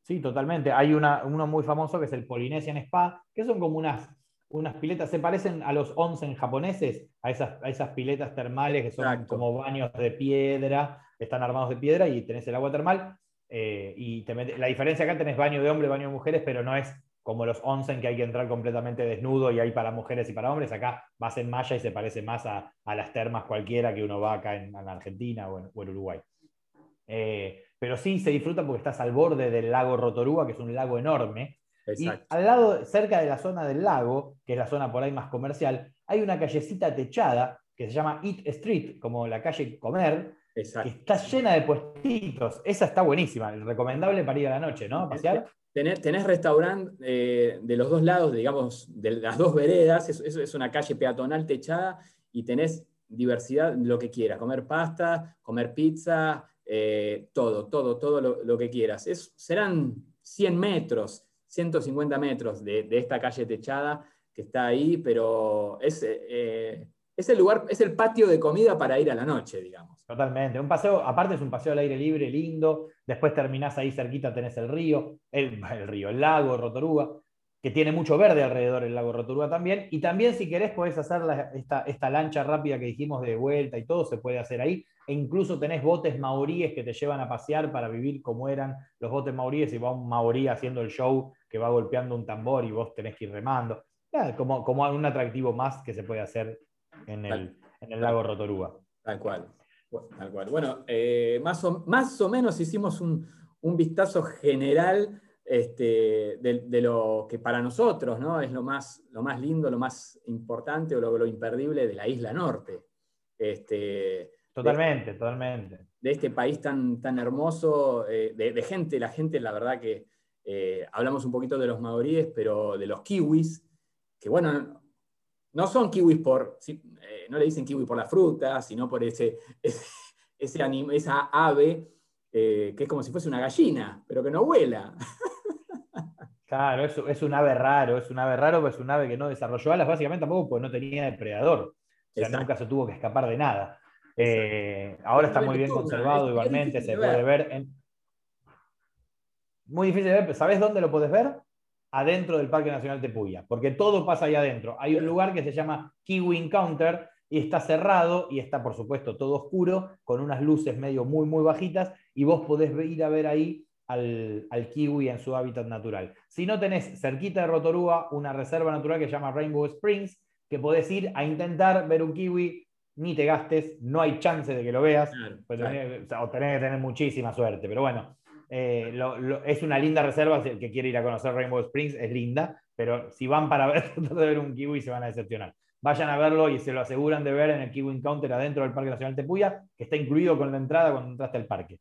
Sí, totalmente. Hay una, uno muy famoso que es el Polynesian Spa, que son como unas, unas piletas, se parecen a los onsen japoneses, a esas, a esas piletas termales que son como baños de piedra, están armados de piedra y tenés el agua termal. Eh, y la diferencia acá tenés baño de hombre, baño de mujeres, pero no es como los onsen que hay que entrar completamente desnudo y hay para mujeres y para hombres. Acá vas en malla y se parece más a, las termas cualquiera que uno va acá en, Argentina o en, Uruguay. Eh, pero sí se disfruta porque estás al borde del lago Rotorúa, que es un lago enorme. Y al lado, cerca de la zona del lago, que es la zona por ahí más comercial, hay una callecita techada que se llama Eat Street, como la calle Comer, está llena de puestitos. Esa está buenísima, recomendable para ir a la noche, ¿no? Pasear. Tenés, tenés restaurante eh, de los dos lados, digamos, de las dos veredas, es, es, una calle peatonal techada y tenés diversidad, lo que quieras, comer pasta, comer pizza, eh, todo, todo, todo lo, que quieras. Es, serán 100 metros, 150 metros de, esta calle techada que está ahí, pero es, eh, es el lugar, es el patio de comida para ir a la noche, digamos. Totalmente. Un paseo, aparte es un paseo al aire libre, lindo. Después terminás ahí cerquita, tenés el río, el, río, el lago, Rotorúa. que tiene mucho verde alrededor el lago Rotorua también. Y también si querés podés hacer esta, esta, lancha rápida que dijimos de vuelta y todo, se puede hacer ahí. E incluso tenés botes maoríes que te llevan a pasear para vivir como eran los botes maoríes y va un maorí haciendo el show que va golpeando un tambor y vos tenés que ir remando. como, como un atractivo más que se puede hacer en el, en el lago Rotorua. Tal cual. Tal cual. Bueno, eh, más, o, más o menos hicimos un, un vistazo general este, de, lo que para nosotros ¿no? es lo más, lo más lindo, lo más importante o lo, imperdible de la isla norte. Este, totalmente, totalmente. De este país tan, tan hermoso, eh, de, gente, la gente, la verdad que eh, hablamos un poquito de los maoríes, pero de los kiwis, que bueno, no son kiwis por, eh, no le dicen kiwi por la fruta, sino por ese, ese, esa ave que es como si fuese una gallina, pero que no vuela. Claro, es, es un ave raro, es un ave raro, pero es un ave que no desarrolló alas básicamente tampoco porque no tenía depredador. O sea, nunca se tuvo que escapar de nada. Eh, ahora está muy bien conservado igualmente, se puede ver. En... Muy difícil de ver, ¿sabes dónde lo puedes ver? Adentro del Parque Nacional Tepuya, porque todo pasa ahí adentro. Hay un lugar que se llama Kiwi Encounter y está cerrado y está, por supuesto, todo oscuro, con unas luces medio muy, muy bajitas, y vos podés ir a ver ahí al, kiwi en su hábitat natural. Si no tenés cerquita de Rotorua una reserva natural que se llama Rainbow Springs, que podés ir a intentar ver un kiwi, ni te gastes, no hay chance de que lo veas, pues tenés, o tenés que tener muchísima suerte, pero bueno, eh, es una linda reserva, si el que quiere ir a conocer Rainbow Springs es linda, pero si van para ver, de ver un kiwi se van a decepcionar. Vayan a verlo y se lo aseguran de ver en el Kiwi Encounter adentro del Parque Nacional Tepuya, que está incluido con la entrada cuando entraste al parque.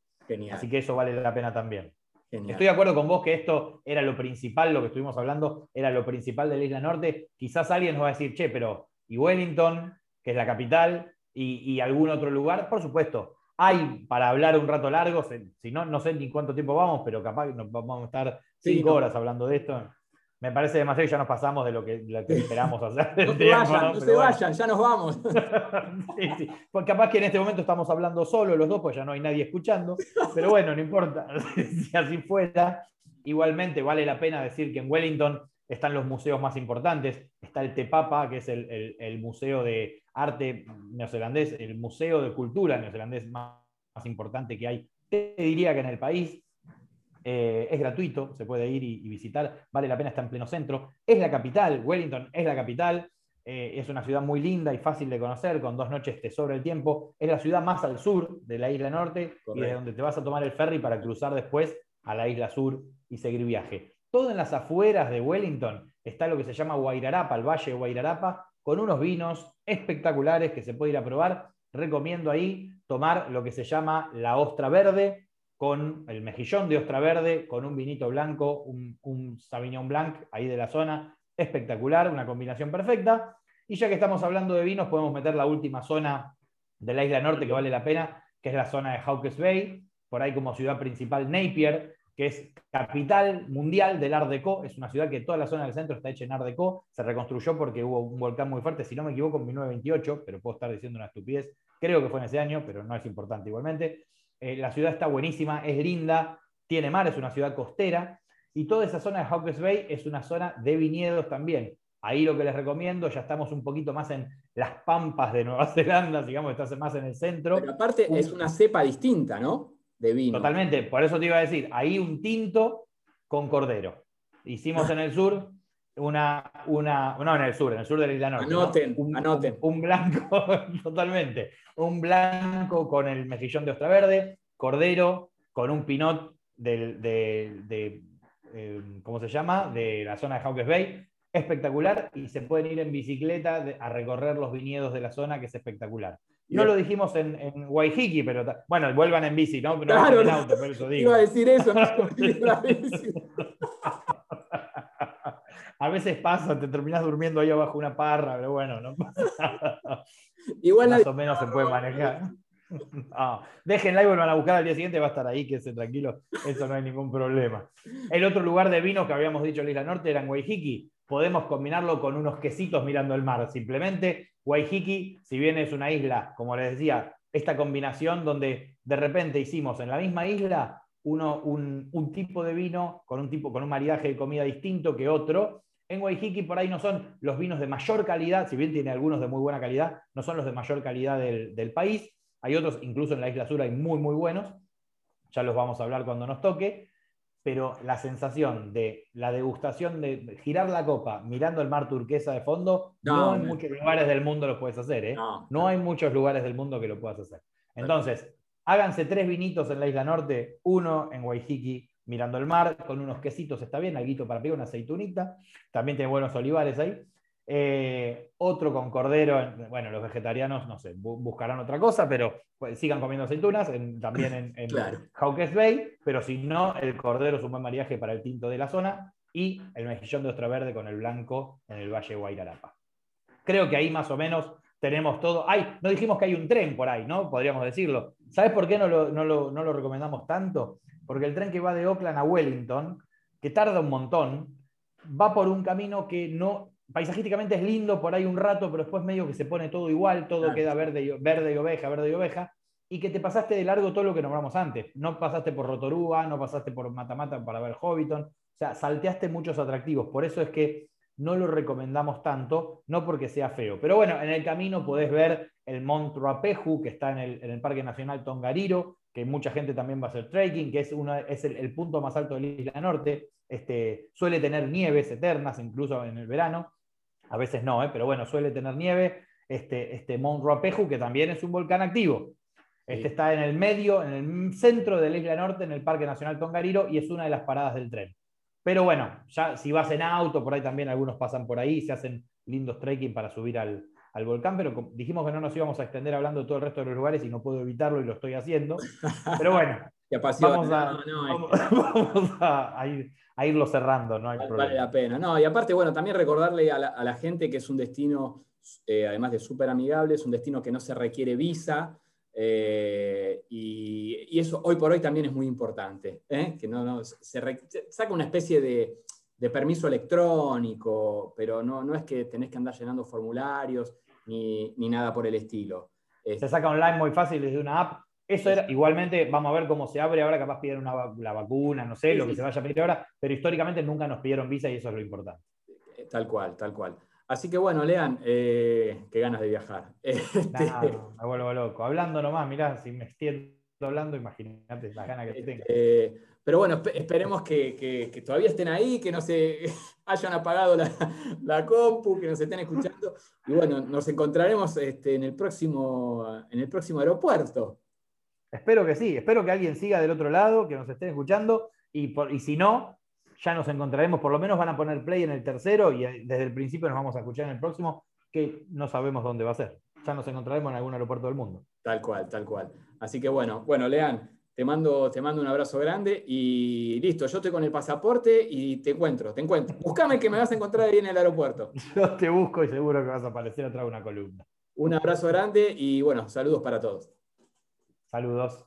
Así que eso vale la pena también. Estoy de acuerdo con vos que esto era lo principal, lo que estuvimos hablando, era lo principal de la Isla Norte. Quizás alguien nos va a decir, che, pero ¿y Wellington, que es la capital, y, algún otro lugar? Por supuesto, hay para hablar un rato largo, si no, no sé ni cuánto tiempo vamos, pero capaz nos vamos a estar cinco horas hablando de esto me parece demasiado y ya nos pasamos de lo que, esperamos hacer. no se vayan, no, se vayan, ya nos vamos. sí, Porque capaz que en este momento estamos hablando solo los dos, pues ya no hay nadie escuchando, pero bueno, no importa, si así fuera. Igualmente vale la pena decir que en Wellington están los museos más importantes. Está el Te Papa, que es el, museo de arte neozelandés, el museo de cultura neozelandés más, más importante que hay, te diría que en el país. Eh, es gratuito, se puede ir y, visitar, vale la pena, estar en pleno centro. Es la capital, Wellington es la capital, eh, es una ciudad muy linda y fácil de conocer, con dos noches te sobra el tiempo. Es la ciudad más al sur de la isla norte y desde donde te vas a tomar el ferry para cruzar después a la isla sur y seguir viaje. Todo en las afueras de Wellington está lo que se llama Guairarapa, el Valle de Guairarapa, con unos vinos espectaculares que se puede ir a probar. Recomiendo ahí tomar lo que se llama la ostra verde, con el mejillón de ostra verde, con un vinito blanco, un, un Sauvignon Blanc ahí de la zona, espectacular, una combinación perfecta. Y ya que estamos hablando de vinos, podemos meter la última zona de la isla norte que vale la pena, que es la zona de Hawke's Bay, por ahí como ciudad principal Napier, que es capital mundial del Art Deco, es una ciudad que toda la zona del centro está hecha en Art Deco, se reconstruyó porque hubo un volcán muy fuerte, si no me equivoco, en 1928, pero puedo estar diciendo una estupidez, creo que fue en ese año, pero no es importante igualmente. Eh, la ciudad está buenísima, es linda, tiene mar, es una ciudad costera, y toda esa zona de Hawke's Bay es una zona de viñedos también. Ahí lo que les recomiendo, ya estamos un poquito más en las pampas de Nueva Zelanda, digamos, estás más en el centro. Pero aparte es una cepa distinta, ¿no? De vino. Totalmente, por eso te iba a decir, ahí un tinto con cordero. Hicimos en el sur una, una, no en el sur, en el sur de la isla norte. Anoten, un, anoten. Un, blanco, totalmente, un blanco con el mejillón de ostra verde, cordero, con un pinot del, de, eh, ¿cómo se llama? De la zona de Hawke's Bay, espectacular, y se pueden ir en bicicleta a recorrer los viñedos de la zona, que es espectacular. No lo dijimos en, en Waihiki, pero bueno, vuelvan en bici, ¿no? claro, en auto, por eso digo. Iba a decir eso, no a veces pasa, te terminas durmiendo ahí abajo una parra, pero bueno, no pasa nada. Igual Más o menos se puede manejar. déjenla y vuelvan a buscar al día siguiente, va a estar ahí, quédense tranquilo, eso no hay ningún problema. El otro lugar de vino que habíamos dicho en la Isla Norte era en Waihiki. Podemos combinarlo con unos quesitos mirando el mar. Simplemente, Waihiki, si bien es una isla, como les decía, esta combinación donde de repente hicimos en la misma isla uno, un, tipo de vino con un, tipo, con un maridaje de comida distinto que otro, En Waihiki por ahí no son los vinos de mayor calidad, si bien tiene algunos de muy buena calidad, no son los de mayor calidad del, país. Hay otros, incluso en la Isla Sur hay muy, muy buenos. Ya los vamos a hablar cuando nos toque. Pero la sensación de la degustación de girar la copa mirando el mar turquesa de fondo, no, en muchos lugares del mundo lo puedes hacer. ¿eh? No, hay muchos lugares del mundo que lo puedas hacer. Entonces, háganse tres vinitos en la Isla Norte, uno en Waihiki, mirando el mar, con unos quesitos está bien, algo para pegar, una aceitunita, también tiene buenos olivares ahí. Eh, otro con cordero, bueno, los vegetarianos, no sé, buscarán otra cosa, pero pues, sigan comiendo aceitunas, también en, en Hawkes Bay, pero si no, el cordero es un buen mariaje para el tinto de la zona, y el mejillón de ostra verde con el blanco en el Valle Guairarapa. Creo que ahí más o menos tenemos todo. Ay, no dijimos que hay un tren por ahí, ¿no? Podríamos decirlo. ¿Sabes por qué no lo, no lo recomendamos tanto? porque el tren que va de Oakland a Wellington, que tarda un montón, va por un camino que no, paisajísticamente es lindo por ahí un rato, pero después medio que se pone todo igual, todo queda verde y, verde y oveja, verde y oveja, y que te pasaste de largo todo lo que nombramos antes. No pasaste por Rotorúa, no pasaste por Matamata para ver Hobbiton, o sea, salteaste muchos atractivos. Por eso es que no lo recomendamos tanto, no porque sea feo. Pero bueno, en el camino podés ver el Mont Rapeju, que está en el, en el Parque Nacional Tongariro, que mucha gente también va a hacer trekking, que es, es el, punto más alto de la isla norte, este, suele tener nieves eternas, incluso en el verano, a veces no, ¿eh? pero bueno, suele tener nieve, este, este Mount Ruapehu, que también es un volcán activo. Este está en el medio, en el centro de la isla norte, en el Parque Nacional Tongariro, y es una de las paradas del tren. Pero bueno, ya si vas en auto, por ahí también algunos pasan por ahí, se hacen lindos trekking para subir al, al volcán, pero dijimos que no nos íbamos a extender hablando de todo el resto de los lugares y no puedo evitarlo y lo estoy haciendo. Pero bueno, vamos, a, irlo cerrando, no hay vale, Vale la pena. No, y aparte, bueno, también recordarle a la, gente que es un destino, eh, además de súper amigable, es un destino que no se requiere visa. Eh, y, eso hoy por hoy también es muy importante, ¿eh? que no, se, saca una especie de, de, permiso electrónico, pero no, no es que tenés que andar llenando formularios, ni, nada por el estilo. Se saca online muy fácil desde una app. Eso era, igualmente, vamos a ver cómo se abre ahora, capaz piden una, la vacuna, no sé, lo que se vaya a pedir ahora, pero históricamente nunca nos pidieron visa y eso es lo importante. Eh, tal cual, tal cual. Así que bueno, Lean, eh, qué ganas de viajar. Este, me vuelvo loco. Hablando nomás, mirá, si me extiendo hablando, imagínate las ganas que tengo. Eh, pero bueno, esperemos que, todavía estén ahí, que no se hayan apagado la, compu, que nos estén escuchando. Y bueno, nos encontraremos este, en, el próximo, en el próximo aeropuerto. Espero que sí, espero que alguien siga del otro lado, que nos estén escuchando. Y, y si no, ya nos encontraremos, por lo menos van a poner play en el tercero y desde el principio nos vamos a escuchar en el próximo, que no sabemos dónde va a ser. Ya nos encontraremos en algún aeropuerto del mundo. Tal cual, tal cual. Así que bueno, bueno, Lean, te mando, te mando un abrazo grande y listo, yo estoy con el pasaporte y te encuentro, te encuentro. Búscame que me vas a encontrar ahí en el aeropuerto. Yo te busco y seguro que vas a aparecer atrás de una columna. Un abrazo grande y bueno, saludos para todos. Saludos.